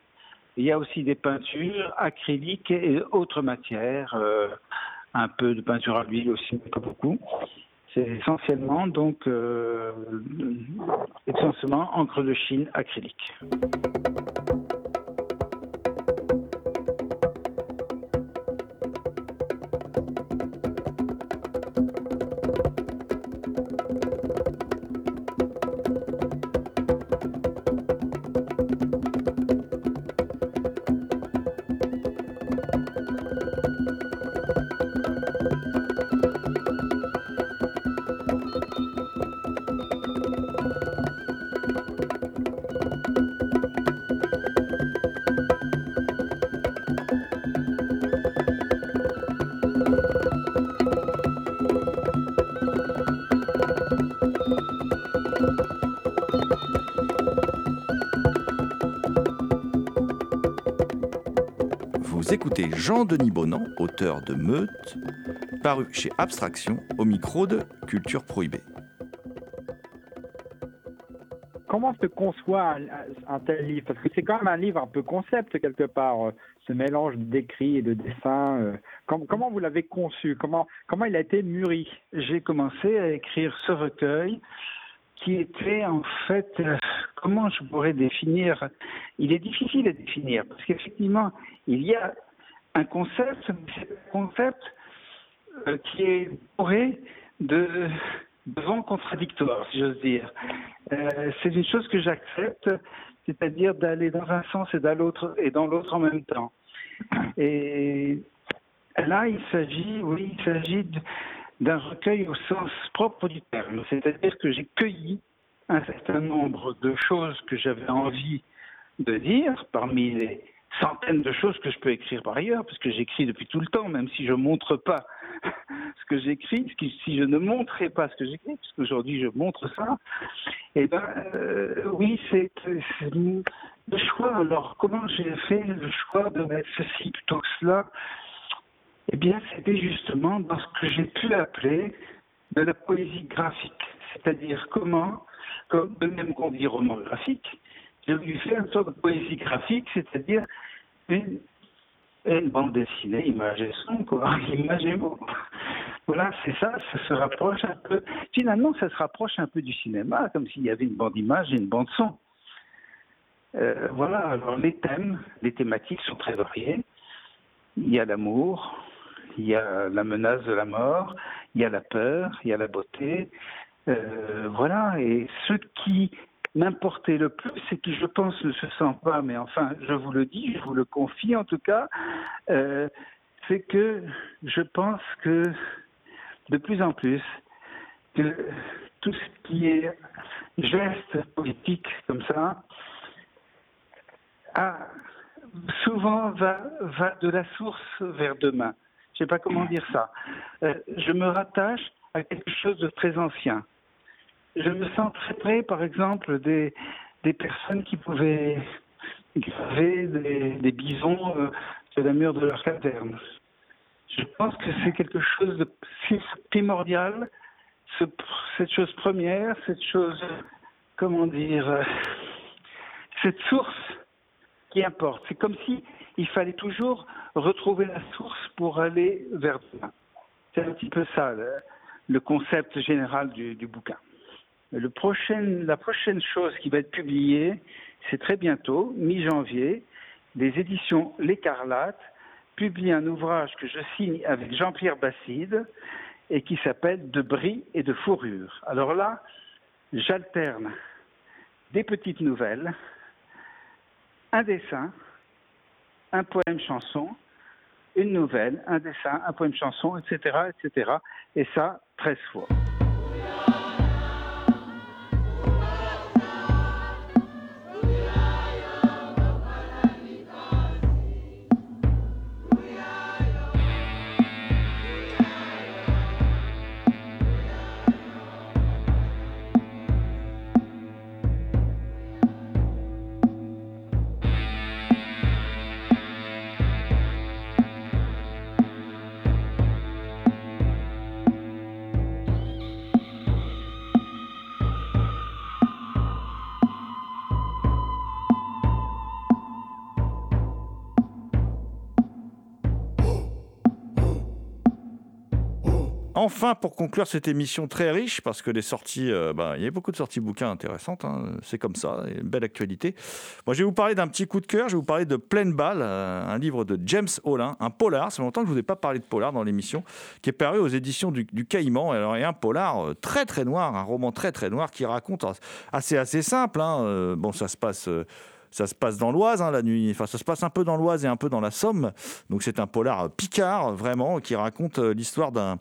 Speaker 8: Il y a aussi des peintures acryliques et autres matières, euh, un peu de peinture à l'huile aussi, mais pas beaucoup. C'est essentiellement donc euh, essentiellement encre de Chine acrylique.
Speaker 4: Jean-Denis Bonan, auteur de Meute, paru chez Abstraction au micro de Culture Prohibée.
Speaker 5: Comment se conçoit un, un tel livre? Parce que c'est quand même un livre un peu concept quelque part, euh, ce mélange d'écrits et de dessins. euh. Com- comment vous l'avez conçu? Comment, comment il a été mûri?
Speaker 8: J'ai commencé à écrire ce recueil qui était en fait, euh, comment je pourrais définir? Il est difficile à définir parce qu'effectivement, il y a un concept, mais c'est un concept euh, qui est bourré de, de vents contradictoires, si j'ose dire. Euh, c'est une chose que j'accepte, c'est-à-dire d'aller dans un sens et dans l'autre et dans l'autre en même temps. Et là, il s'agit, oui, il s'agit d'un recueil au sens propre du terme, c'est-à-dire que j'ai cueilli un certain nombre de choses que j'avais envie de dire, parmi les centaines de choses que je peux écrire par ailleurs, parce que j'écris depuis tout le temps, même si je montre pas ce que j'écris, si je ne montrais pas ce que j'écris, puisque aujourd'hui je montre ça, eh ben euh, oui, c'est c'est le choix. Alors comment j'ai fait le choix de mettre ceci plutôt que cela? Eh bien, c'était justement dans ce que j'ai pu appeler de la poésie graphique, c'est-à-dire comment, comme de même qu'on dit roman graphique, j'ai voulu faire une sorte de poésie graphique, c'est-à-dire une, bande dessinée, image et son, quoi, image et mots. Voilà, c'est ça, ça se rapproche un peu. Finalement, ça se rapproche un peu du cinéma, comme s'il y avait une bande image et une bande son. Euh, voilà, alors les thèmes, les thématiques sont très variées. Il y a l'amour, il y a la menace de la mort, il y a la peur, il y a la beauté. Euh, voilà, et ce qui m'importait le plus, c'est qui, je pense, ne se sent pas, mais enfin, je vous le dis, je vous le confie en tout cas, euh, c'est que je pense que de plus en plus, que tout ce qui est geste politique comme ça, souvent va, va de la source vers demain. Je ne sais pas comment dire ça. Euh, je me rattache à quelque chose de très ancien. Je me sens très près, par exemple, des, des personnes qui pouvaient graver des, bisons euh, sur la mur de leur caverne. Je pense que c'est quelque chose de primordial, ce- cette chose première, cette chose, comment dire, euh, cette source qui importe. C'est comme si il fallait toujours retrouver la source pour aller vers demain. C'est un petit peu ça. le- concept général du bouquin. La prochaine chose qui va être publiée, c'est très bientôt, mi-janvier, les éditions L'Écarlate publient un ouvrage que je signe avec Jean-Pierre Basside et qui s'appelle De bris et de fourrure. Alors là, j'alterne des petites nouvelles, un dessin, un poème chanson, une nouvelle, un dessin, un poème chanson, etc., etc. Et ça, 13 fois.
Speaker 4: Enfin, pour conclure cette émission très riche, parce que les sorties, euh, bah, il y a beaucoup de sorties bouquins intéressantes, hein, c'est comme ça, une belle actualité. Moi, je vais vous parler d'un petit coup de cœur, je vais vous parler de Pleine Balle, euh, un livre de James Olin, un polar, c'est longtemps que je ne vous ai pas parlé de polar dans l'émission, qui est paru aux éditions du, Caïman. Alors, a un polar euh, très très noir, un roman très très noir qui raconte, assez assez simple, hein, bon, ça se passe ça se passe dans l'Oise, hein, la nuit. Enfin, ça se passe un peu dans l'Oise et un peu dans la Somme. Donc, c'est un polar picard, vraiment, qui raconte l'histoire d'un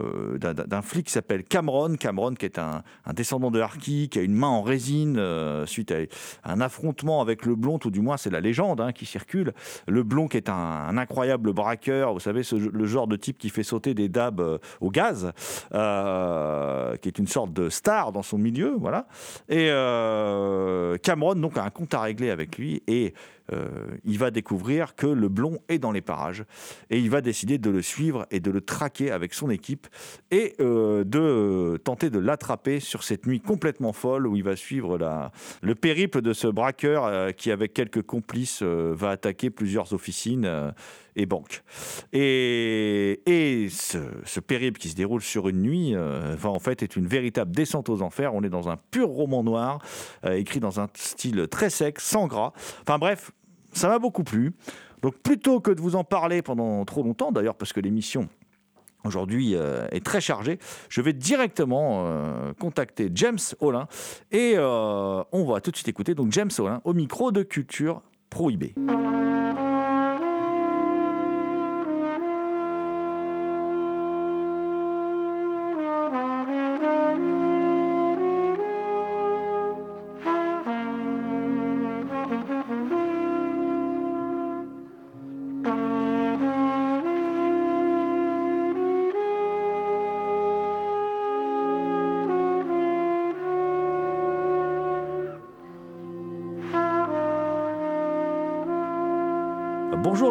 Speaker 4: euh, d'un flic qui s'appelle Cameron. Cameron, qui est un, descendant de Harky, qui a une main en résine euh, suite à un affrontement avec le blond, tout du moins, c'est la légende hein, qui circule. Le blond, qui est un, incroyable braqueur, vous savez, le genre de type qui fait sauter des dabs euh, au gaz, qui est une sorte de star dans son milieu, voilà. Et Cameron, donc, a un compte à régler avec lui et il va découvrir que le blond est dans les parages et il va décider de le suivre et de le traquer avec son équipe et euh, de tenter de l'attraper sur cette nuit complètement folle où il va suivre la, le périple de ce braqueur euh, qui, avec quelques complices, va attaquer plusieurs officines et banques. Et, et ce, périple qui se déroule sur une nuit va en fait être une véritable descente aux enfers. On est dans un pur roman noir, écrit dans un style très sec, sans gras. Enfin bref, ça m'a beaucoup plu. Donc plutôt que de vous en parler pendant trop longtemps, d'ailleurs parce que l'émission aujourd'hui euh, est très chargée, je vais directement euh, contacter James Olin et euh, on va tout de suite écouter donc James Olin au micro de Culture Prohibée.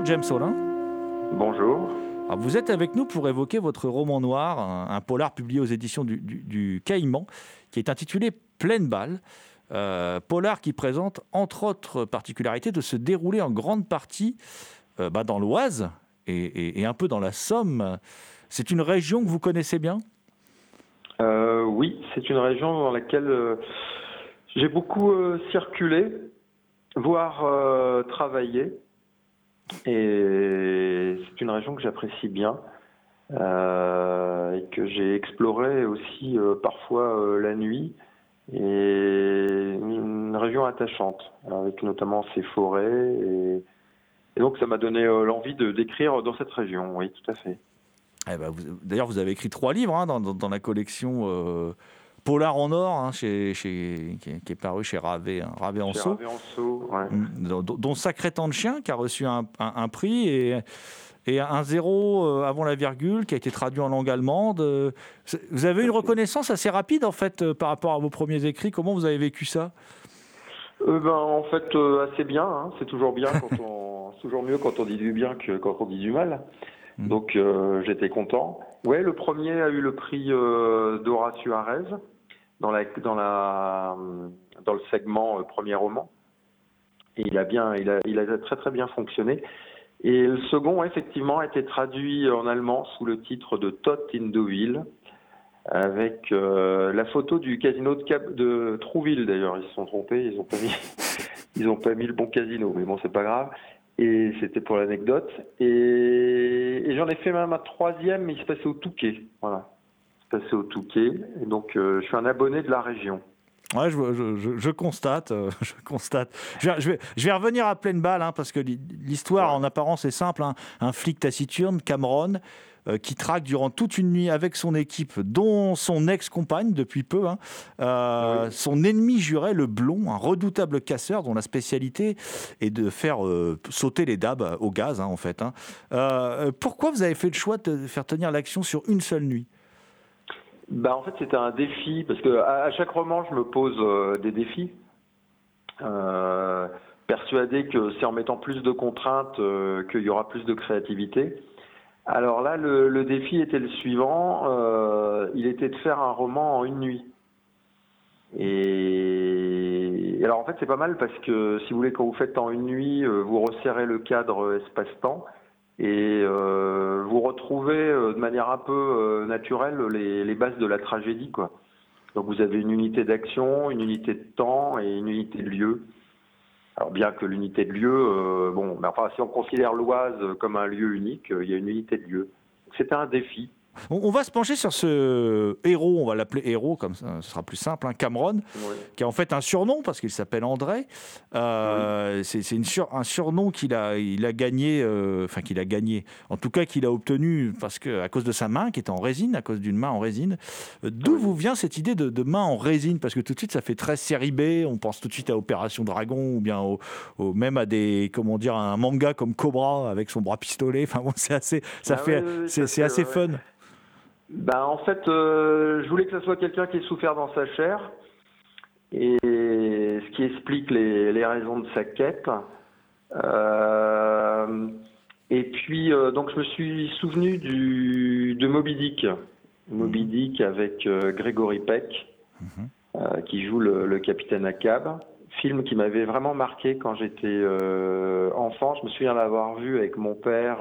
Speaker 4: James Solin.
Speaker 9: Bonjour.
Speaker 4: vous êtes avec nous pour évoquer votre roman noir, un, polar publié aux éditions du, Caïman, qui est intitulé Pleine balle. Euh, polar qui présente entre autres particularités de se dérouler en grande partie euh, bah, dans l'Oise et, un peu dans la Somme. C'est une région que vous connaissez bien?
Speaker 9: Euh, Oui, c'est une région dans laquelle j'ai beaucoup circulé, voire travaillé. Et c'est une région que j'apprécie bien euh, et que j'ai explorée aussi euh, parfois euh, la nuit. Et une région attachante, avec notamment ses forêts. Et, donc ça m'a donné l'envie de d'écrire dans cette région, oui, tout à fait.
Speaker 4: Eh ben, d'ailleurs, vous avez écrit trois livres hein, dans, dans, la collection Polar en or, hein, chez, chez, qui, est, paru chez Ravé, hein, Ravé en Sceaux,
Speaker 9: mm,
Speaker 4: dont, Sacré Temps de Chien, qui a reçu un, un, prix, et, et un zéro euh, avant la virgule, qui a été traduit en langue allemande. Vous avez une reconnaissance assez rapide, en fait, euh, par rapport à vos premiers écrits. Comment vous avez vécu ça?
Speaker 9: Euh, ben, En fait, assez bien. Hein. C'est toujours bien quand on... toujours mieux quand on dit du bien que quand on dit du mal. Mm. Donc, j'étais content. Ouais, le premier a eu le prix d'Horacio Arez dans, le segment euh, premier roman. Il a, très très bien fonctionné. Et le second, effectivement, a été traduit en allemand sous le titre de Tot in Deauville. avec euh, la photo du casino de, Trouville d'ailleurs. Ils se sont trompés, ils ont pas mis, ils ont pas mis le bon casino, mais bon, c'est pas grave. Et c'était pour l'anecdote. Et, et j'en ai fait même un troisième, mais il se passait au Touquet. Voilà. Passait au Touquet. Et donc, euh, je suis un abonné de la région.
Speaker 4: Ouais, je, je- je- je constate, euh, je constate. Je vais, je vais- je vais revenir à pleine balle, hein, parce que l'hi- l'histoire en apparence est simple. hein. Un flic taciturne, Cameron, euh, qui traque durant toute une nuit avec son équipe, dont son ex-compagne depuis peu, hein, euh, son ennemi juré, le blond, un redoutable casseur dont la spécialité est de faire euh, sauter les dabs au gaz, en fait. Euh, pourquoi vous avez fait le choix de faire tenir l'action sur une seule nuit?
Speaker 9: Bah, en fait, c'était un défi, parce que à, chaque roman, je me pose euh, des défis. Euh, persuadé que c'est en mettant plus de contraintes euh, qu'il y aura plus de créativité. Alors là, le, le défi était le suivant, euh, il était de faire un roman en une nuit. Et alors en fait c'est pas mal parce que si vous voulez quand vous faites en une nuit, euh, vous resserrez le cadre espace-temps et euh, vous retrouvez euh, de manière un peu euh, naturelle les, les bases de la tragédie quoi. Donc vous avez une unité d'action, une unité de temps et une unité de lieu. Alors bien que l'unité de lieu, bon, mais enfin si on considère l'Oise comme un lieu unique, il y a une unité de lieu. C'était un défi.
Speaker 4: On, on va se pencher sur ce héros, on va l'appeler héros, comme ça, ce sera plus simple, hein, Cameron, qui a en fait un surnom parce qu'il s'appelle André. Euh, C'est c'est une sur- un surnom qu'il a, il a gagné, euh, enfin qu'il a gagné, en tout cas qu'il a obtenu parce que à cause de sa main qui était en résine, à cause d'une main en résine. Euh, D'où vous vient cette idée de, de main en résine? Parce que tout de suite ça fait très série B, on pense tout de suite à Opération Dragon ou bien au, au- même à des, comment dire, un manga comme Cobra avec son bras pistolet. Enfin bon, c'est assez, ça
Speaker 9: Ah
Speaker 4: fait, c'est assez fun.
Speaker 9: Ben, en fait, euh, je voulais que ce soit quelqu'un qui ait souffert dans sa chair, et ce qui explique les, les raisons de sa quête. Euh, et puis, euh, donc, je me suis souvenu du, de Moby Dick. Moby Dick avec euh, Gregory Peck, euh, qui joue le, le capitaine Ahab. Film qui m'avait vraiment marqué quand j'étais enfant. Je me souviens l'avoir vu avec mon père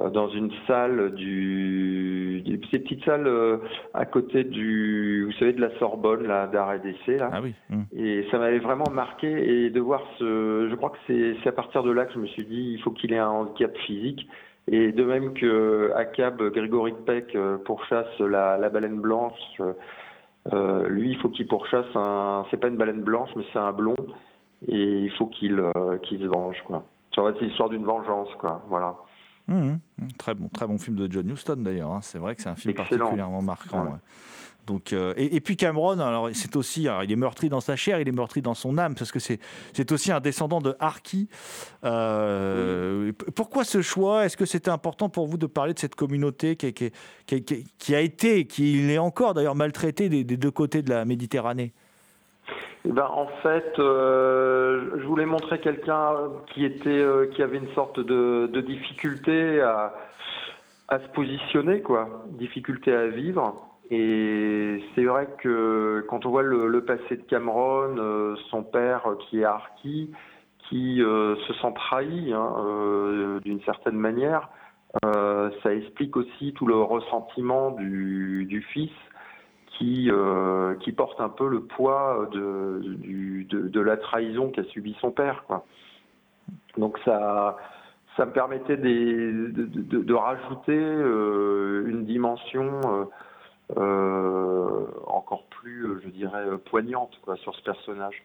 Speaker 9: dans une salle du, du- ces petites salles euh, à côté du, vous savez, de la Sorbonne, là, d'art et d'essai, là.
Speaker 4: Ah oui.
Speaker 9: Et ça m'avait vraiment marqué et de voir ce, je crois que c'est c'est à partir de là que je me suis dit, il faut qu'il ait un handicap physique. Et de même que Akab, Grégory Peck euh, pourchasse la, la baleine blanche, euh, euh, lui, il faut qu'il pourchasse un, c'est pas une baleine blanche, mais c'est un blond. Et il faut qu'il euh, qu'il se venge, quoi. Ça va être l'histoire d'une vengeance, quoi. Voilà.
Speaker 4: Mhm. Très bon, très bon film de John Huston d'ailleurs. hein. C'est vrai que c'est un film
Speaker 9: Excellent.
Speaker 4: particulièrement marquant.
Speaker 9: Ouais.
Speaker 4: ouais. Donc, euh, et, et puis Cameron, alors c'est aussi, alors, il est meurtri dans sa chair, il est meurtri dans son âme, parce que c'est c'est aussi un descendant de Harki. Euh, p- Pourquoi ce choix? Est-ce que c'était important pour vous de parler de cette communauté qui, qui- qui- qui- qui a été, qui est encore d'ailleurs maltraitée des, des deux côtés de la Méditerranée?
Speaker 9: Eh ben, en fait, euh, je voulais montrer quelqu'un qui était, euh, qui avait une sorte de, difficulté à, se positionner, quoi, difficulté à vivre. Et c'est vrai que quand on voit le, passé de Cameron, euh, son père qui est Harki, qui se sent trahi hein, d'une certaine manière, ça explique aussi tout le ressentiment du fils qui, euh, qui porte un peu le poids de, la trahison qu'a subi son père. Donc ça, ça me permettait de, rajouter euh, une dimension euh, encore plus, je dirais, poignante sur ce personnage.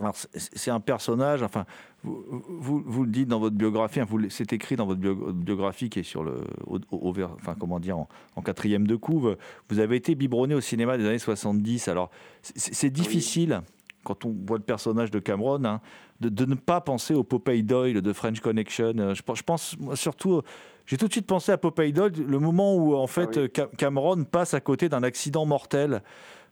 Speaker 4: Alors, c'est- un personnage, enfin, vous, vous, vous le dites dans votre biographie, hein, c'est écrit dans votre bio- biographie qui est sur le, au, au- au- enfin, comment dire, en, en quatrième de couve. Vous avez été biberonné au cinéma des années 70. Alors, c'est- c'est difficile, quand on voit le personnage de Cameron, hein, de, de ne pas penser au Popeye Doyle de French Connection. Euh, Je, pense- je pense moi, surtout, j'ai tout de suite pensé à Popeye Doyle, le moment où, en fait, Ca- Cameron passe à côté d'un accident mortel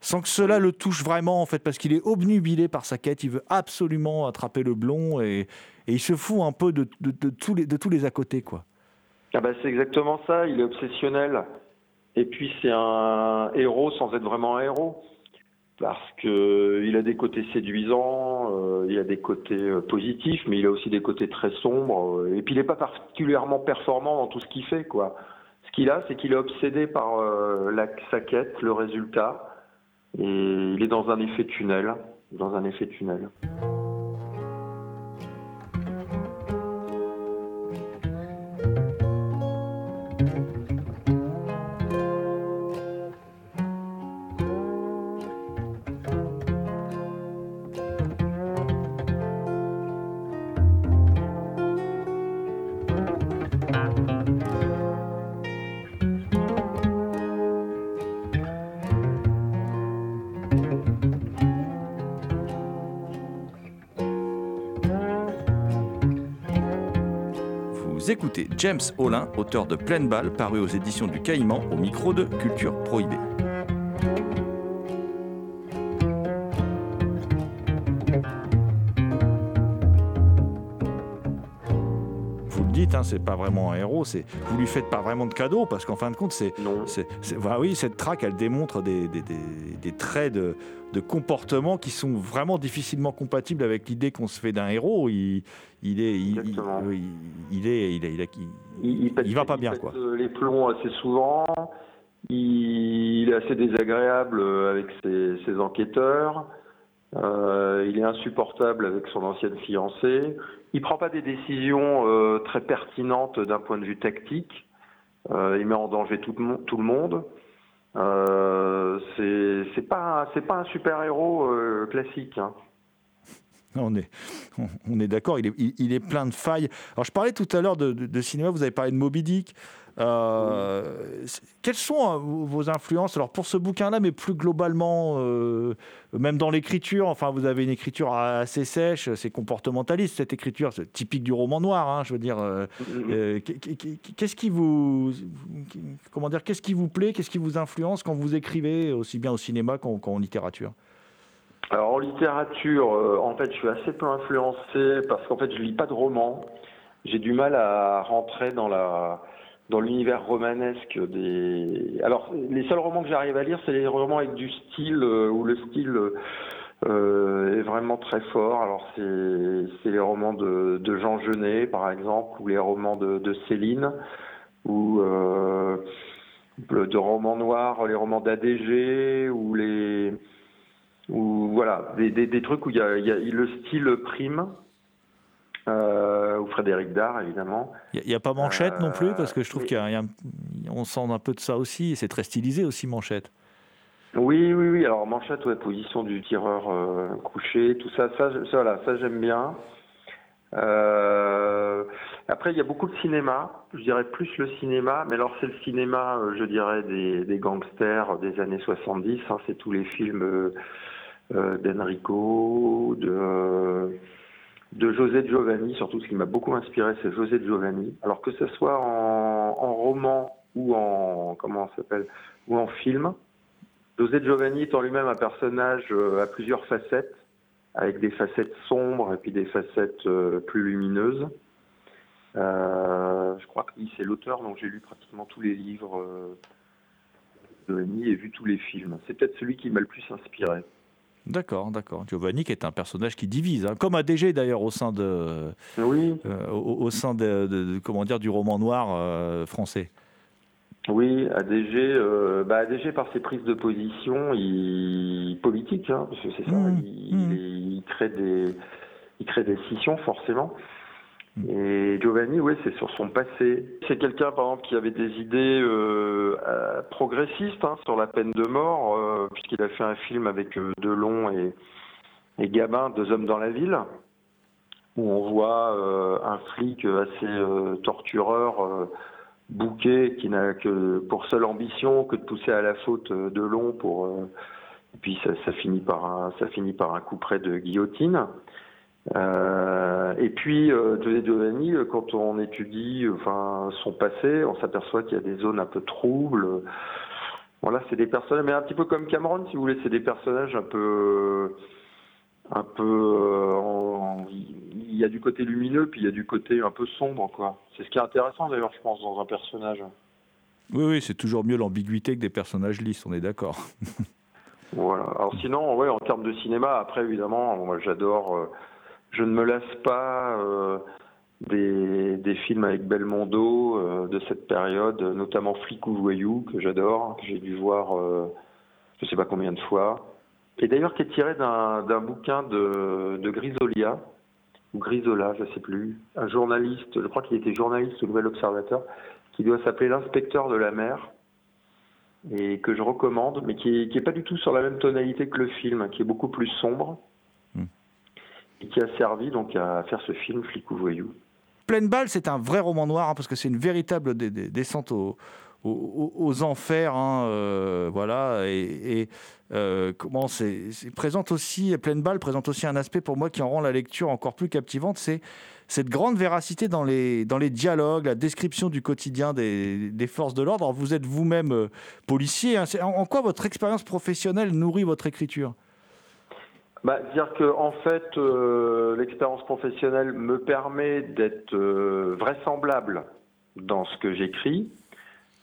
Speaker 4: sans que cela le touche vraiment en fait parce qu'il est obnubilé par sa quête, il veut absolument attraper le blond et, il se fout un peu de, tous, les, à côté quoi.
Speaker 9: Ah bah, c'est exactement ça, il est obsessionnel. Et puis c'est un héros sans être vraiment un héros. Parce que il a des côtés séduisants, euh, il a des côtés euh, positifs, mais il a aussi des côtés très sombres. euh, et puis il n'est pas particulièrement performant dans tout ce qu'il fait, quoi. Ce qu'il a, c'est qu'il est obsédé par sa quête, le résultat, et il est dans un effet tunnel, dans un effet tunnel.
Speaker 4: Écoutez James Olin, auteur de Pleine Balle, paru aux éditions du Caïman, au micro de Culture Prohibée. C'est pas vraiment un héros, c'est vous lui faites pas vraiment de cadeau parce qu'en fin de compte, c'est, bah oui, cette traque, elle démontre des, des- des- des traits de, de comportement qui sont vraiment difficilement compatibles avec l'idée qu'on se fait d'un héros. Il, il est, il, il- oui, il est, il est, il, est- il- il va pas bien, quoi.
Speaker 9: euh, les plombs assez souvent. Il, est assez désagréable euh, avec ses, ses enquêteurs. Euh, il est insupportable avec son ancienne fiancée. Il prend pas des décisions euh, très pertinentes d'un point de vue tactique. Euh, il met en danger tout, le monde. Euh, c'est pas un super héros classique. hein.
Speaker 4: On est, d'accord, il est, plein de failles. Alors, je parlais tout à l'heure de- de cinéma, vous avez parlé de Moby Dick. Euh, Quelles sont euh, vos influences Alors, pour ce bouquin-là, mais plus globalement, euh, même dans l'écriture, enfin, vous avez une écriture assez sèche, c'est comportementaliste, cette écriture, c'est typique du roman noir, hein, je veux dire. euh, qu'est- qu'est- Qu'est-ce qui vous. Comment dire Qu'est-ce qui vous plaît Qu'est-ce qui vous influence quand vous écrivez, aussi bien au cinéma qu'en littérature?
Speaker 9: Alors en littérature, en fait, je suis assez peu influencé parce qu'en fait, je lis pas de romans. J'ai du mal à rentrer dans la dans l'univers romanesque des. Alors, les seuls romans que j'arrive à lire, c'est les romans avec du style euh, où le style euh, est vraiment très fort. Alors, c'est les romans de, Jean Genet, par exemple, ou les romans de, Céline, ou euh, de romans noirs, les romans d'ADG, ou les ou voilà, des, des, trucs où il y a, le style prime, ou Frédéric Dard évidemment.
Speaker 4: Il n'y a, pas Manchette non plus, parce que je trouve qu'il y a, il y a un- on sent un peu de ça aussi, et c'est très stylisé aussi Manchette.
Speaker 9: Oui, oui, oui. Alors manchette, ouais, position du tireur euh, couché, tout ça, ça, ça, voilà, ça j'aime bien. Euh, après, il y a beaucoup de cinéma. Je dirais plus le cinéma, mais alors c'est le cinéma, euh, je dirais des, des gangsters des années 70. hein, c'est tous les films euh, euh, d'Enrico, de de José Giovanni. Surtout, ce qui m'a beaucoup inspiré, c'est José Giovanni. Alors que ce soit en, en roman ou en comment s'appelle ou en film. José Giovanni étant lui-même un personnage euh, à plusieurs facettes, avec des facettes sombres et puis des facettes euh, plus lumineuses. Euh, je crois que c'est l'auteur, donc j'ai lu pratiquement tous les livres de Giovanni et vu tous les films. C'est peut-être celui qui m'a le plus inspiré.
Speaker 4: D'accord, d'accord. Giovanni qui est un personnage qui divise, hein, comme ADG d'ailleurs au sein de,
Speaker 9: oui.
Speaker 4: euh, au, au sein de, de- de- comment dire du roman noir euh, français.
Speaker 9: Oui, ADG, euh, bah ADG par ses prises de position, il politique, hein, parce que c'est ça, il, il- il crée des, il crée des scissions forcément. Et Giovanni, oui, c'est sur son passé. C'est quelqu'un, par exemple, qui avait des idées euh, euh, progressistes hein, sur la peine de mort, euh, puisqu'il a fait un film avec euh, Delon et, Gabin, Deux hommes dans la ville, où on voit euh, un flic assez tortureur, bouquet, qui n'a que pour seule ambition que de pousser à la faute Delon pour. et puis ça, ça finit par un, ça finit par un coup près de guillotine. Euh, et puis, euh, Giovanni, euh, quand on étudie enfin, son passé, on s'aperçoit qu'il y a des zones un peu troubles. Voilà, c'est des personnages, mais un petit peu comme Cameron, si vous voulez, c'est des personnages un peu, un peu, euh, en- il y a du côté lumineux, puis il y a du côté un peu sombre, quoi. C'est ce qui est intéressant d'ailleurs, je pense, dans un personnage.
Speaker 4: Oui, oui, c'est toujours mieux l'ambiguïté que des personnages lisses, on est d'accord.
Speaker 9: Voilà. Alors sinon, ouais, en termes de cinéma, après évidemment, moi j'adore. euh, je ne me lasse pas euh, des, films avec Belmondo euh, de cette période, notamment Flic ou Voyou, que j'adore, que j'ai dû voir euh, je sais pas combien de fois. Et d'ailleurs qui est tiré d'un bouquin de, de Grisolia, ou Grisola, je sais plus, un journaliste, je crois qu'il était journaliste au Nouvel Observateur, qui doit s'appeler L'inspecteur de la mer, et que je recommande, mais qui est, qui est pas du tout sur la même tonalité que le film, qui est beaucoup plus sombre, et qui a servi donc à faire ce film Flic ou Voyou.
Speaker 4: Pleine balle, c'est un vrai roman noir, hein, parce que c'est une véritable descente au- au- au- aux, enfers. hein, euh, voilà, et, euh, comment c'est présente aussi, Pleine balle présente aussi un aspect pour moi qui en rend la lecture encore plus captivante, c'est cette grande véracité dans les, dialogues, la description du quotidien des, forces de l'ordre. Vous êtes vous-même euh, policier. hein, en quoi votre expérience professionnelle nourrit votre écriture?
Speaker 9: Bah, dire que en fait, euh, l'expérience professionnelle me permet d'être euh, vraisemblable dans ce que j'écris.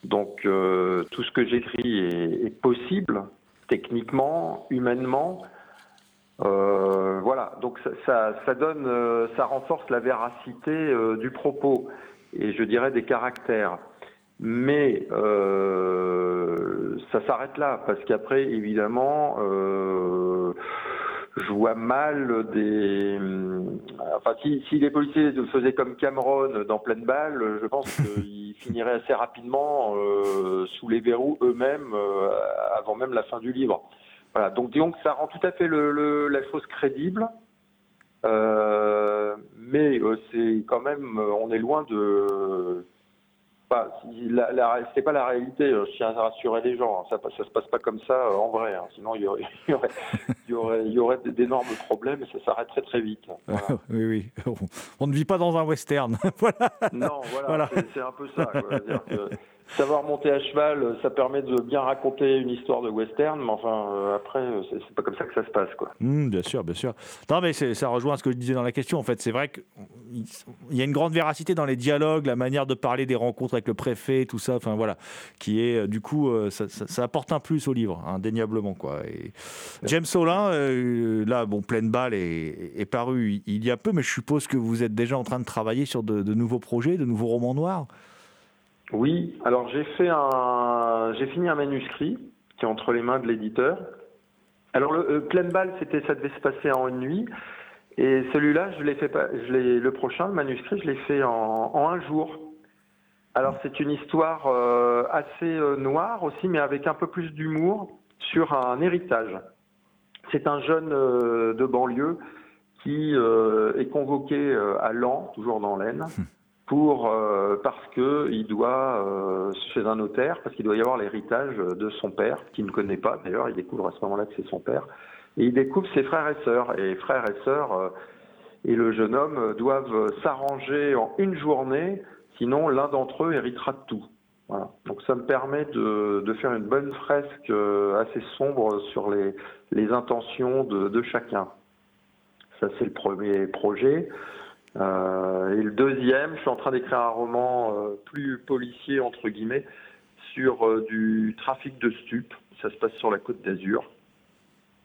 Speaker 9: Donc, euh, tout ce que j'écris est, possible techniquement, humainement. Voilà. Donc, ça, ça, ça donne, ça renforce la véracité du propos et je dirais des caractères. Mais ça s'arrête là parce qu'après, évidemment. Je vois mal des. Enfin, si, si les policiers faisaient comme Cameron dans pleine balle, je pense qu'ils finiraient assez rapidement euh, sous les verrous eux-mêmes euh, avant même la fin du livre. Voilà. Donc, disons que ça rend tout à fait le, le- la chose crédible. Euh, mais euh, c'est quand même, on est loin de. La, la- c'est pas la réalité. euh, Je tiens à rassurer les gens. hein. Ça, ça se passe pas comme ça euh, en vrai. hein. Sinon, il y aurait, il y aurait, il y aurait, il y aurait d'énormes problèmes et ça s'arrêterait très vite. Voilà.
Speaker 4: Oui, oui. On- On ne vit pas dans un western. voilà.
Speaker 9: Non, voilà,
Speaker 4: Voilà.
Speaker 9: c'est- c'est un peu ça. quoi. Savoir monter à cheval, ça permet de bien raconter une histoire de western, mais enfin, euh, après, euh, c'est pas comme ça que ça se passe, quoi.
Speaker 4: Hmm, bien sûr, bien sûr. Non, mais ça rejoint ce que je disais dans la question. En fait, c'est vrai qu'il y a une grande véracité dans les dialogues, la manière de parler des rencontres avec le préfet, tout ça. Enfin voilà, qui est euh, du coup, euh, ça, apporte un plus au livre, indéniablement quoi. James Solin, là, bon, pleine balle est, paru il y a peu, mais je suppose que vous êtes déjà en train de travailler sur de nouveaux projets, de nouveaux romans noirs.
Speaker 9: Oui, alors j'ai fait un, j'ai fini un manuscrit qui est entre les mains de l'éditeur. Alors le euh, pleine balle, c'était, ça devait se passer en une nuit, et celui-là, je l'ai fait, pas, je l'ai, le prochain, manuscrit, je l'ai fait en, un jour. Alors c'est une histoire euh, assez euh, noire aussi, mais avec un peu plus d'humour sur un héritage. C'est un jeune de banlieue qui est convoqué à Lens, toujours dans l'Aisne, euh, parce que il doit euh, chez un notaire parce qu'il doit y avoir l'héritage de son père qu'il ne connaît pas d'ailleurs il découvre à ce moment-là que c'est son père et il découvre ses frères et sœurs et frères et sœurs euh, et le jeune homme doivent s'arranger en une journée sinon l'un d'entre eux héritera de tout. Donc ça me permet de, faire une bonne fresque assez sombre sur les, intentions de chacun. Ça c'est le premier projet euh, et le deuxième, je suis en train d'écrire un roman euh, plus policier, entre guillemets, sur euh, du trafic de stupes. Ça se passe sur la côte d'Azur.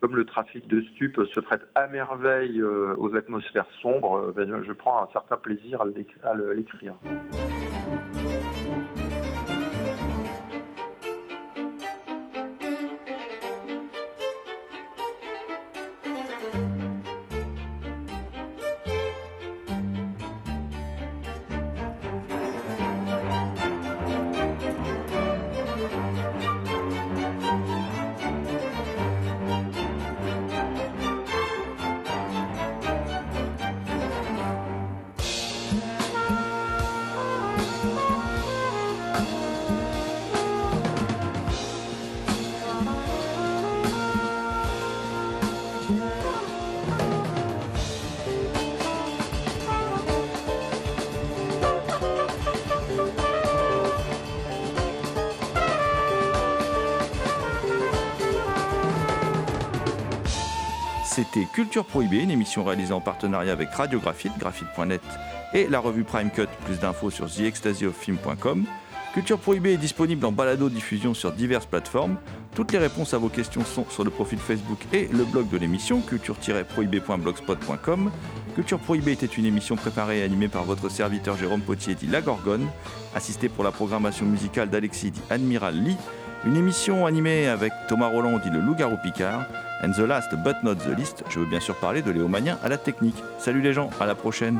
Speaker 9: Comme le trafic de stupes se prête à merveille aux atmosphères sombres, ben, je prends un certain plaisir à l'écrire.
Speaker 4: C'était Culture Prohibée, une émission réalisée en partenariat avec Radiographite, graphite.net et la revue Prime Cut. Plus d'infos sur theextasyoffilm.com. Culture Prohibée est disponible en balado-diffusion sur diverses plateformes, Toutes les réponses à vos questions sont sur le profil Facebook et le blog de l'émission, culture-prohibé.blogspot.com. Culture Prohibée était une émission préparée et animée par votre serviteur Jérôme Potier dit La Gorgone, assisté pour la programmation musicale d'Alexis dit Admiral Lee, une émission animée avec Thomas Roland dit Le Loup-Garou Picard, and the last but not the least, je veux bien sûr parler de Léo Magnin à la technique. Salut les gens, à la prochaine